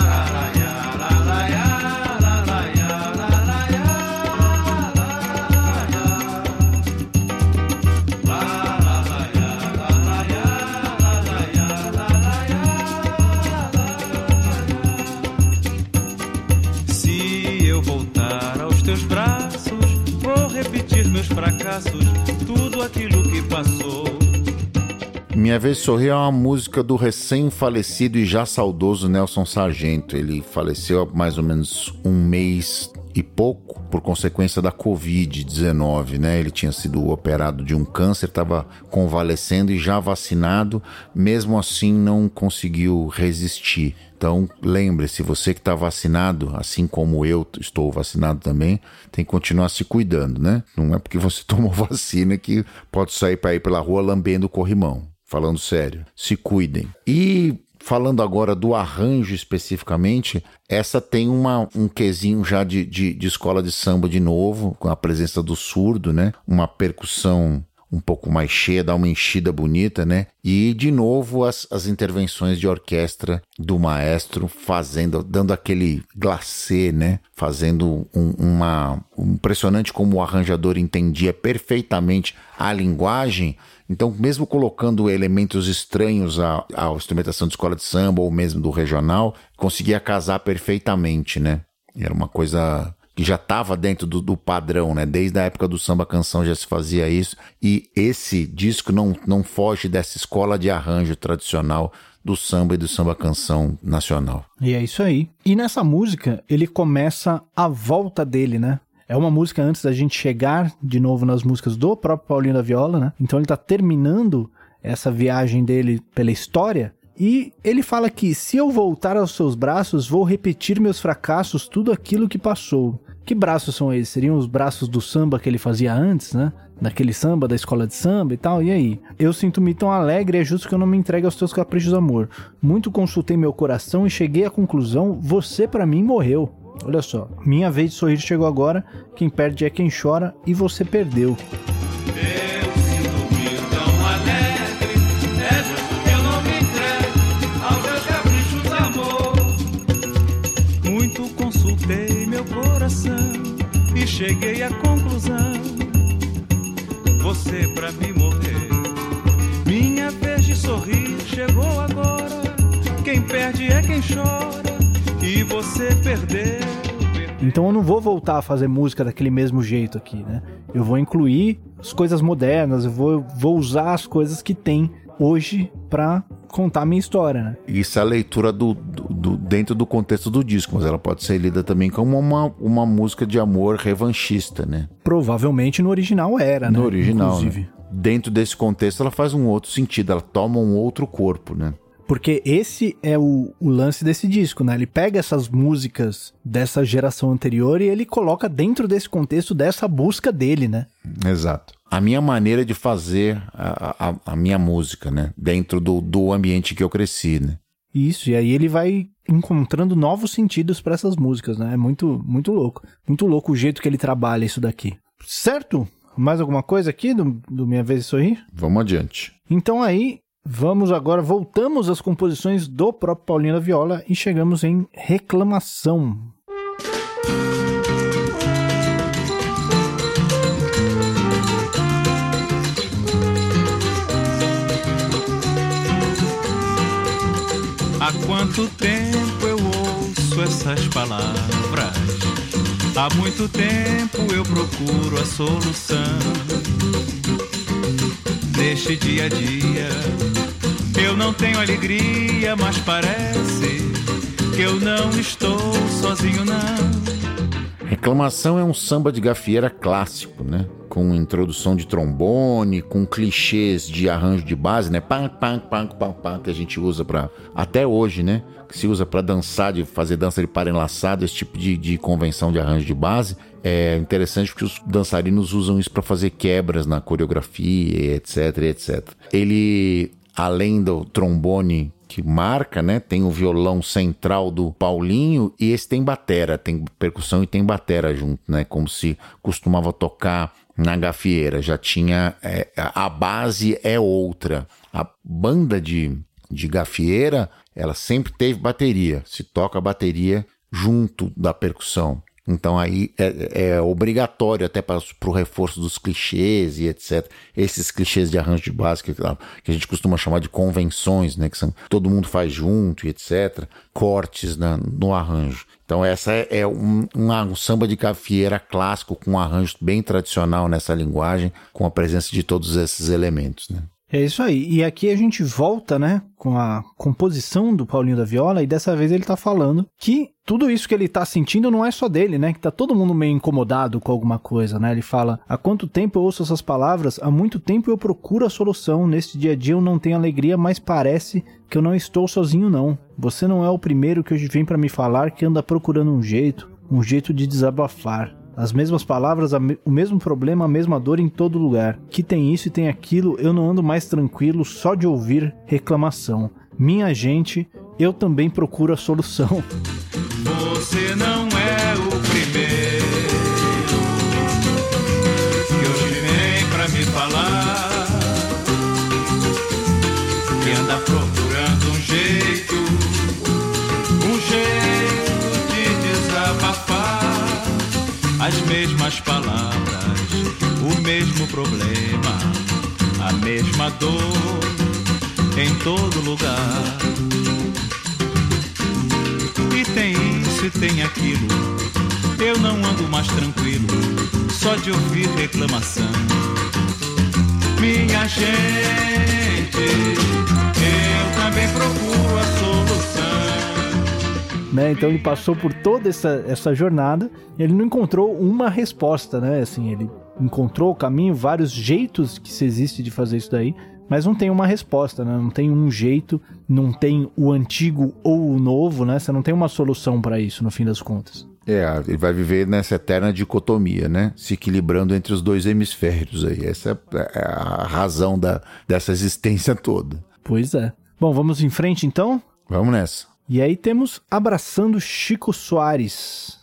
Minha Vez de Sorrir é uma música do recém-falecido e já saudoso Nelson Sargento. Ele faleceu há mais ou menos um mês e pouco por consequência da Covid-19, né? Ele tinha sido operado de um câncer, estava convalescendo e já vacinado, mesmo assim não conseguiu resistir. Então, lembre-se, você que está vacinado, assim como eu estou vacinado também, tem que continuar se cuidando, né? Não é porque você tomou vacina que pode sair para ir pela rua lambendo o corrimão. Falando sério, se cuidem. E falando agora do arranjo especificamente, essa tem uma, um quesinho já de, de, de escola de samba de novo, com a presença do surdo, né? Uma percussão um pouco mais cheia, dá uma enchida bonita, né? E de novo as, as intervenções de orquestra do maestro fazendo, dando aquele glacê, né? Fazendo um, uma um impressionante como o arranjador entendia perfeitamente a linguagem. Então, mesmo colocando elementos estranhos à, à instrumentação de escola de samba ou mesmo do regional, conseguia casar perfeitamente, né? Era uma coisa que já estava dentro do, do, padrão, né? Desde a época do samba canção já se fazia isso. E esse disco não, não foge dessa escola de arranjo tradicional do samba e do samba canção nacional. E é isso aí. E nessa música ele começa a volta dele, né? É uma música antes da gente chegar de novo nas músicas do próprio Paulinho da Viola, né? Então ele tá terminando essa viagem dele pela história e ele fala que se eu voltar aos seus braços, vou repetir meus fracassos, tudo aquilo que passou. Que braços são esses? Seriam os braços do samba que ele fazia antes, né? Daquele samba da escola de samba e tal. E aí? Eu sinto-me tão alegre, é justo que eu não me entregue aos teus caprichos, amor. Muito consultei meu coração e cheguei à conclusão: você para mim morreu. Olha só, minha vez de sorrir chegou agora. Quem perde é quem chora e você perdeu. e cheguei à conclusão: você pra mim morrer. Minha vez de sorrir chegou agora. Quem perde é quem chora e você perdeu. Então eu não vou voltar a fazer música daquele mesmo jeito aqui, né? Eu vou incluir as coisas modernas, eu vou, vou usar as coisas que tem hoje para contar a minha história, né? Isso é a leitura do, do, do, dentro do contexto do disco, mas ela pode ser lida também como uma, uma música de amor revanchista, né? Provavelmente no original era, né? No original, Inclusive. Né? Dentro desse contexto ela faz um outro sentido, ela toma um outro corpo, né? Porque esse é o, o, lance desse disco, né? Ele pega essas músicas dessa geração anterior e ele coloca dentro desse contexto dessa busca dele, né? Exato. A minha maneira de fazer a, a, a minha música, né? Dentro do, do ambiente que eu cresci, né? Isso, e aí ele vai encontrando novos sentidos para essas músicas, né? É muito, muito louco. Muito louco o jeito que ele trabalha isso daqui. Certo? Mais alguma coisa aqui do, do Minha Vez de Sorrir? Vamos adiante. Então aí, Vamos agora, voltamos às composições do próprio Paulinho da Viola e chegamos em Reclamação. Há quanto tempo eu ouço essas palavras? Há muito tempo eu procuro a solução deste dia a dia. Eu não tenho alegria, mas parece que eu não estou sozinho, não. Reclamação é um samba de gafieira clássico, né? Com introdução de trombone, com clichês de arranjo de base, né? Pam, pam, pam, pam, pam, que a gente usa para até hoje, né? Que se usa para dançar, de fazer dança de par enlaçado, esse tipo de, de convenção de arranjo de base. É interessante porque os dançarinos usam isso para fazer quebras na coreografia, etc, etc. Ele, além do trombone que marca, né? Tem o violão central do Paulinho e esse tem batera, tem percussão e tem batera junto, né? Como se costumava tocar na gafieira. Já tinha é, a base é outra. A banda de, de gafieira, ela sempre teve bateria. Se toca a bateria junto da percussão. Então aí é, é obrigatório até para o reforço dos clichês e etc. Esses clichês de arranjo de base que, que, a gente costuma chamar de convenções, né? Que são, todo mundo faz junto e etc. Cortes na, no arranjo. Então essa é, é um, um, um, samba de cafieira clássico com um arranjo bem tradicional nessa linguagem, com a presença de todos esses elementos, né? É isso aí. E aqui a gente volta, né, com a composição do Paulinho da Viola, e dessa vez ele tá falando que tudo isso que ele tá sentindo não é só dele, né? Que tá todo mundo meio incomodado com alguma coisa, né? Ele fala: Há quanto tempo eu ouço essas palavras? Há muito tempo eu procuro a solução. Neste dia a dia eu não tenho alegria, mas parece que eu não estou sozinho, não. Você não é o primeiro que hoje vem para me falar que anda procurando um jeito, um jeito de desabafar. As mesmas palavras, o mesmo problema, a mesma dor em todo lugar. Que tem isso e tem aquilo, eu não ando mais tranquilo só de ouvir reclamação. Minha gente, eu também procuro a solução. Você não as mesmas palavras, o mesmo problema, a mesma dor em todo lugar tem isso e tem aquilo. Eu não ando mais tranquilo, só de ouvir reclamação. Minha gente, eu também procuro a solução. Né? Então ele passou por toda essa, essa jornada e ele não encontrou uma resposta, né? Assim, ele encontrou o caminho, vários jeitos que se existe de fazer isso daí, mas não tem uma resposta, né? Não tem um jeito, não tem o antigo ou o novo, né? Você não tem uma solução para isso, no fim das contas. É, ele vai viver nessa eterna dicotomia, né? Se equilibrando entre os dois hemisférios aí. Essa é a razão da, dessa existência toda. Pois é. Bom, vamos em frente então? Vamos nessa. E aí temos Abraçando Chico Soares.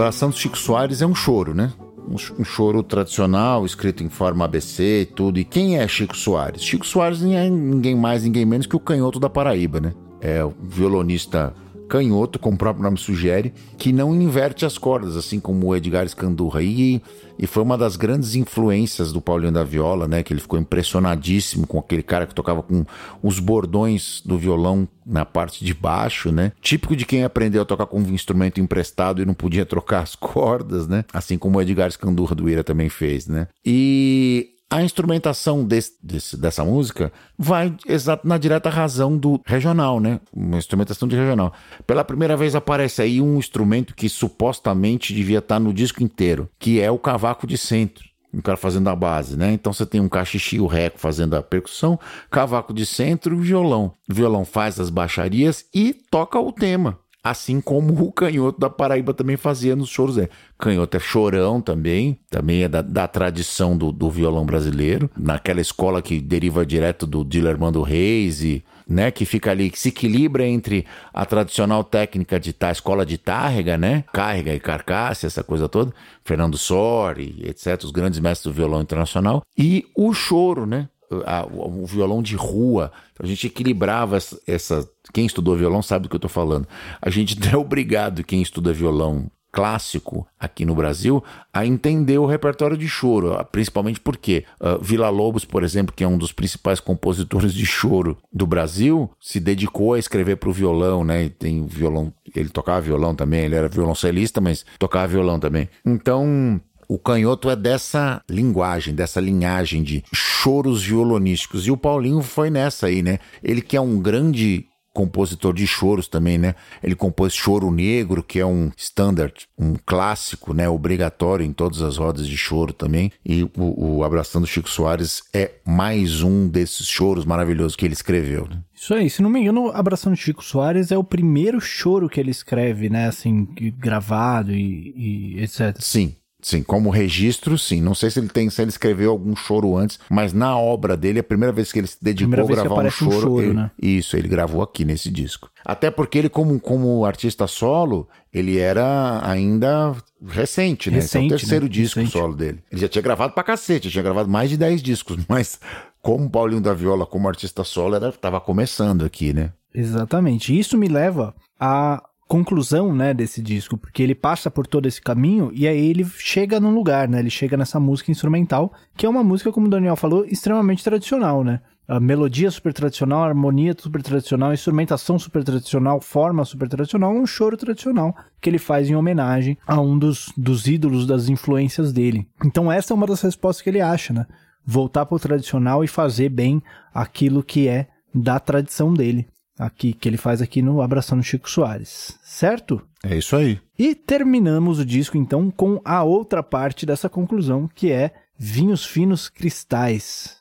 Abraçando Chico Soares é um choro, né? Um, choro tradicional, escrito em forma ABC e tudo. E quem é Chico Soares? Chico Soares é ninguém mais, ninguém menos que o canhoto da Paraíba, né? é o violonista canhoto, como o próprio nome sugere, que não inverte as cordas, assim como o Edgar Scandurra. E, e foi uma das grandes influências do Paulinho da Viola, né? Que ele ficou impressionadíssimo com aquele cara que tocava com os bordões do violão na parte de baixo, né? Típico de quem aprendeu a tocar com um instrumento emprestado e não podia trocar as cordas, né? Assim como o Edgar Scandurra do Ira também fez, né? E a instrumentação desse, desse, dessa música vai exato na direta razão do regional, né? Uma instrumentação de regional. Pela primeira vez aparece aí um instrumento que supostamente devia estar no disco inteiro, que é o cavaco de centro. O cara fazendo a base, né? Então você tem um cachixi, o reco fazendo a percussão, cavaco de centro e violão. O violão faz as baixarias e toca o tema. Assim como o canhoto da Paraíba também fazia nos choros. É. Canhoto é chorão também, também é da, da tradição do, do, violão brasileiro, naquela escola que deriva direto do Dilermando Reis e né, que fica ali, que se equilibra entre a tradicional técnica de tá, escola de tárrega, né, carrega e carcaça, essa coisa toda, Fernando Sori, etc, os grandes mestres do violão internacional, e o choro, né, a, o violão de rua. A gente equilibrava essa, essa, Quem estudou violão sabe do que eu estou falando. A gente é obrigado, quem estuda violão clássico aqui no Brasil, a entender o repertório de choro, principalmente porque uh, Vila Lobos, por exemplo, que é um dos principais compositores de choro do Brasil, se dedicou a escrever para o violão, né? E tem violão, ele tocava violão também, ele era violoncelista, mas tocava violão também. Então o canhoto é dessa linguagem, dessa linhagem de choros violonísticos. E o Paulinho foi nessa aí, né? Ele que é um grande compositor de choros também, né? Ele compôs Choro Negro, que é um standard, um clássico, né? Obrigatório em todas as rodas de choro também. E o, o Abraçando Chico Soares é mais um desses choros maravilhosos que ele escreveu, né? Isso aí, se não me engano, Abraçando Chico Soares é o primeiro choro que ele escreve, né? Assim, gravado e, e etc. Sim, Sim, como registro, sim. Não sei se ele tem, se ele escreveu algum choro antes, mas na obra dele, a primeira vez que ele se dedicou a gravar um choro, um choro ele, né? isso, ele gravou aqui nesse disco. Até porque ele, como, como artista solo, ele era ainda recente, né? Recente, Esse é o terceiro né? disco recente. solo dele. Ele já tinha gravado pra cacete, tinha gravado mais de 10 discos, mas como Paulinho da Viola, como artista solo, era, tava começando aqui, né? Exatamente. Isso me leva a conclusão, né, desse disco, porque ele passa por todo esse caminho e aí ele chega num lugar, né? Ele chega nessa música instrumental, que é uma música, como o Daniel falou, extremamente tradicional, né? A melodia super tradicional, a harmonia super tradicional, a instrumentação super tradicional, forma super tradicional, um choro tradicional que ele faz em homenagem a um dos, dos ídolos, das influências dele. Então essa é uma das respostas que ele acha, né? Voltar para o tradicional e fazer bem aquilo que é da tradição dele aqui que ele faz aqui no Abraçando Chico Soares, certo? É isso aí. E terminamos o disco então com a outra parte dessa conclusão, que é Vinhos Finos Cristais.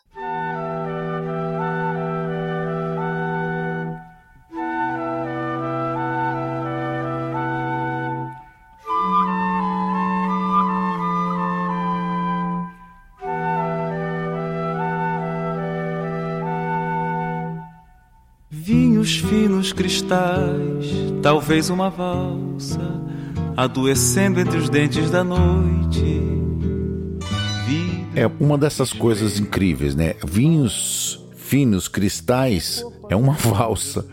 Cristais, talvez uma valsa, adoecendo entre os dentes da noite. É uma dessas coisas incríveis, né? Vinhos finos cristais é uma valsa.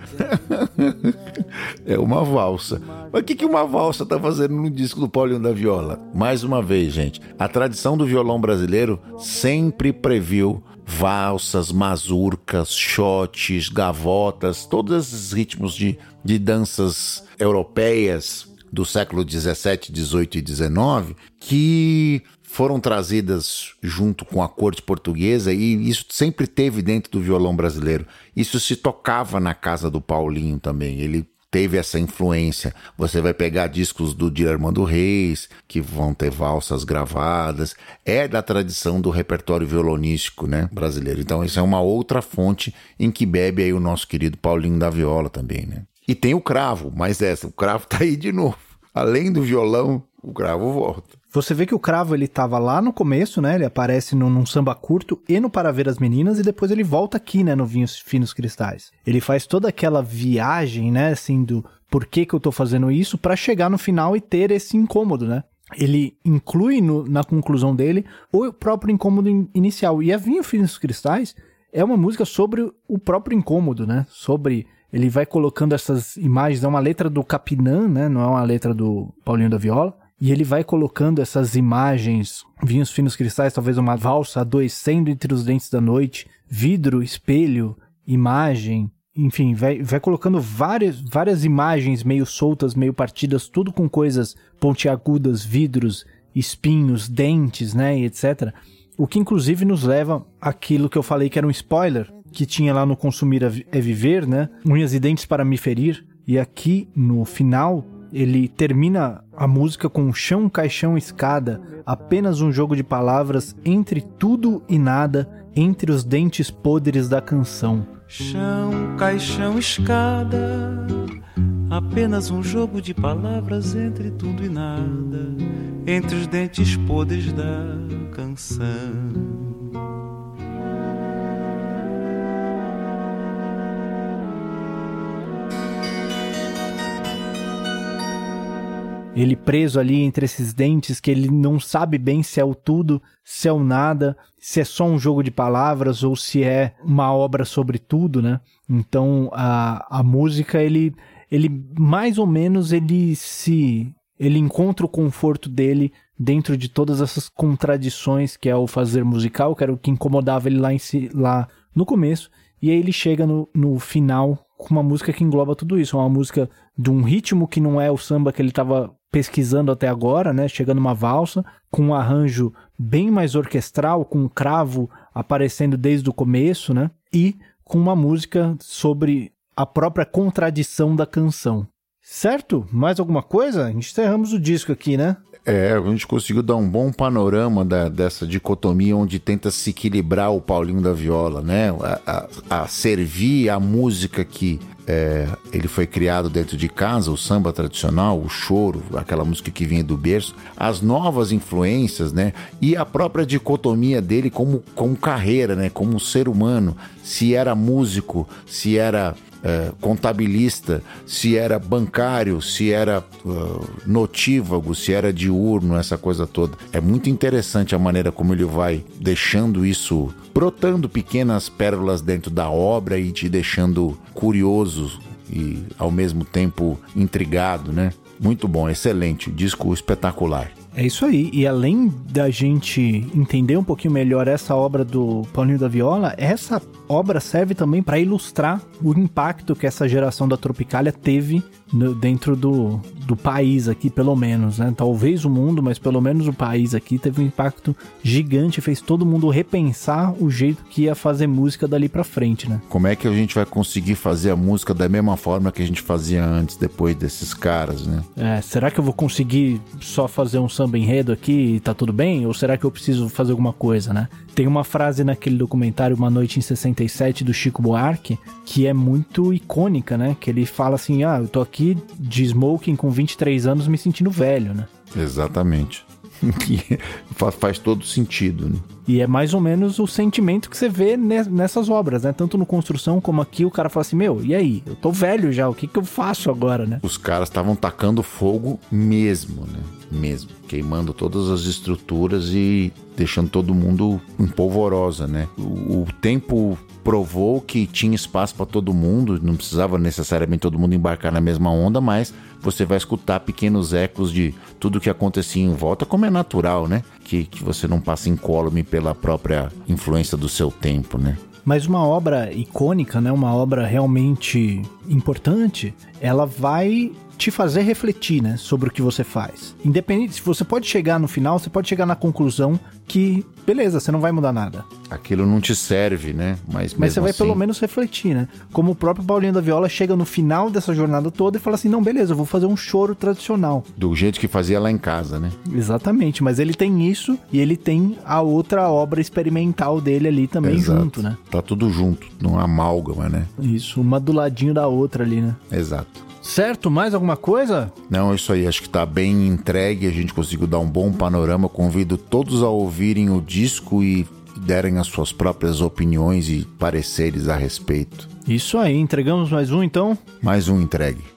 é uma valsa. Mas o que, que uma valsa tá fazendo no disco do Paulinho da Viola? Mais uma vez, gente, a tradição do violão brasileiro sempre previu valsas, mazurcas, shotes, gavotas, todos esses ritmos de, de danças europeias do século 17, 18 e 19 que foram trazidas junto com a corte portuguesa e isso sempre teve dentro do violão brasileiro. Isso se tocava na casa do Paulinho também. Ele teve essa influência. Você vai pegar discos do Armando Reis, que vão ter valsas gravadas. É da tradição do repertório violonístico né, brasileiro. Então, isso é uma outra fonte em que bebe aí o nosso querido Paulinho da Viola também, né? E tem o cravo, mas essa, o cravo tá aí de novo. Além do violão, o cravo volta. Você vê que o Cravo ele tava lá no começo, né? Ele aparece no, num samba curto e no Para Ver as Meninas e depois ele volta aqui, né, no Vinhos Finos Cristais. Ele faz toda aquela viagem, né, assim, do por que que eu tô fazendo isso para chegar no final e ter esse incômodo, né? Ele inclui no, na conclusão dele o próprio incômodo in, inicial. E a Vinhos Finos Cristais é uma música sobre o próprio incômodo, né? Sobre ele vai colocando essas imagens, é uma letra do Capinã, né? Não é uma letra do Paulinho da Viola. E ele vai colocando essas imagens, vinhos finos cristais, talvez uma valsa adoecendo entre os dentes da noite, vidro, espelho, imagem, enfim, vai, vai colocando várias, várias imagens meio soltas, meio partidas, tudo com coisas pontiagudas, vidros, espinhos, dentes, né, etc. O que inclusive nos leva àquilo que eu falei que era um spoiler, que tinha lá no Consumir é Viver, né? Unhas e dentes para me ferir. E aqui no final ele termina a música com chão, caixão, escada, apenas um jogo de palavras entre tudo e nada, entre os dentes podres da canção. Chão, caixão, escada, apenas um jogo de palavras entre tudo e nada, entre os dentes podres da canção. Ele preso ali entre esses dentes, que ele não sabe bem se é o tudo, se é o nada, se é só um jogo de palavras ou se é uma obra sobre tudo, né? Então a, a música, ele, ele mais ou menos ele se. ele encontra o conforto dele dentro de todas essas contradições que é o fazer musical, que era o que incomodava ele lá, em si, lá no começo, e aí ele chega no, no final com uma música que engloba tudo isso, uma música de um ritmo que não é o samba que ele estava pesquisando até agora, né? Chegando uma valsa com um arranjo bem mais orquestral, com um cravo aparecendo desde o começo, né? E com uma música sobre a própria contradição da canção. Certo? Mais alguma coisa? Encerramos o disco aqui, né? É, a gente conseguiu dar um bom panorama da, dessa dicotomia onde tenta se equilibrar o Paulinho da Viola, né? A, a, a servir a música que é, ele foi criado dentro de casa, o samba tradicional, o choro, aquela música que vinha do berço, as novas influências, né? E a própria dicotomia dele como, como carreira, né? Como um ser humano, se era músico, se era é, contabilista, se era bancário, se era uh, notívago, se era diurno, essa coisa toda. É muito interessante a maneira como ele vai deixando isso, brotando pequenas pérolas dentro da obra e te deixando curioso e ao mesmo tempo intrigado, né? Muito bom, excelente, disco espetacular. É isso aí. E além da gente entender um pouquinho melhor essa obra do Paulinho da Viola, essa obra serve também para ilustrar o impacto que essa geração da Tropicália teve dentro do, do país aqui, pelo menos, né? Talvez o mundo, mas pelo menos o país aqui teve um impacto gigante, fez todo mundo repensar o jeito que ia fazer música dali para frente, né? Como é que a gente vai conseguir fazer a música da mesma forma que a gente fazia antes, depois desses caras, né? É, será que eu vou conseguir só fazer um samba enredo aqui e tá tudo bem? Ou será que eu preciso fazer alguma coisa, né? Tem uma frase naquele documentário Uma Noite em 67 do Chico Buarque que é muito icônica, né? Que ele fala assim: "Ah, eu tô aqui de smoking com 23 anos me sentindo velho, né?" Exatamente. que faz todo sentido, né? E é mais ou menos o sentimento que você vê nessas obras, né? Tanto no Construção como aqui, o cara fala assim: Meu, e aí? Eu tô velho já, o que, que eu faço agora, né? Os caras estavam tacando fogo mesmo, né? Mesmo. Queimando todas as estruturas e deixando todo mundo em polvorosa, né? O, o tempo provou que tinha espaço para todo mundo, não precisava necessariamente todo mundo embarcar na mesma onda, mas você vai escutar pequenos ecos de tudo que acontecia em volta, como é natural, né? Que, que você não passa incólume pela própria influência do seu tempo, né? Mas uma obra icônica, né, uma obra realmente importante, ela vai te fazer refletir, né, sobre o que você faz. Independente, se você pode chegar no final, você pode chegar na conclusão que, beleza, você não vai mudar nada. Aquilo não te serve, né? Mas, Mas você vai assim... pelo menos refletir, né? Como o próprio Paulinho da Viola chega no final dessa jornada toda e fala assim: não, beleza, eu vou fazer um choro tradicional. Do jeito que fazia lá em casa, né? Exatamente, mas ele tem isso e ele tem a outra obra experimental dele ali também Exato. junto, né? Tá tudo junto, não amálgama, né? Isso, uma do ladinho da outra ali, né? Exato. Certo? Mais alguma coisa? Não, isso aí. Acho que tá bem entregue. A gente conseguiu dar um bom panorama. Convido todos a ouvirem o disco e derem as suas próprias opiniões e pareceres a respeito. Isso aí. Entregamos mais um então? Mais um entregue.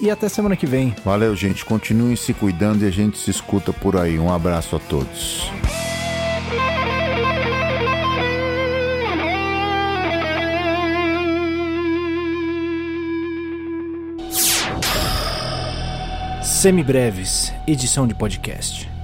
e até semana que vem. Valeu, gente. Continuem se cuidando e a gente se escuta por aí. Um abraço a todos. Semibreves, edição de podcast.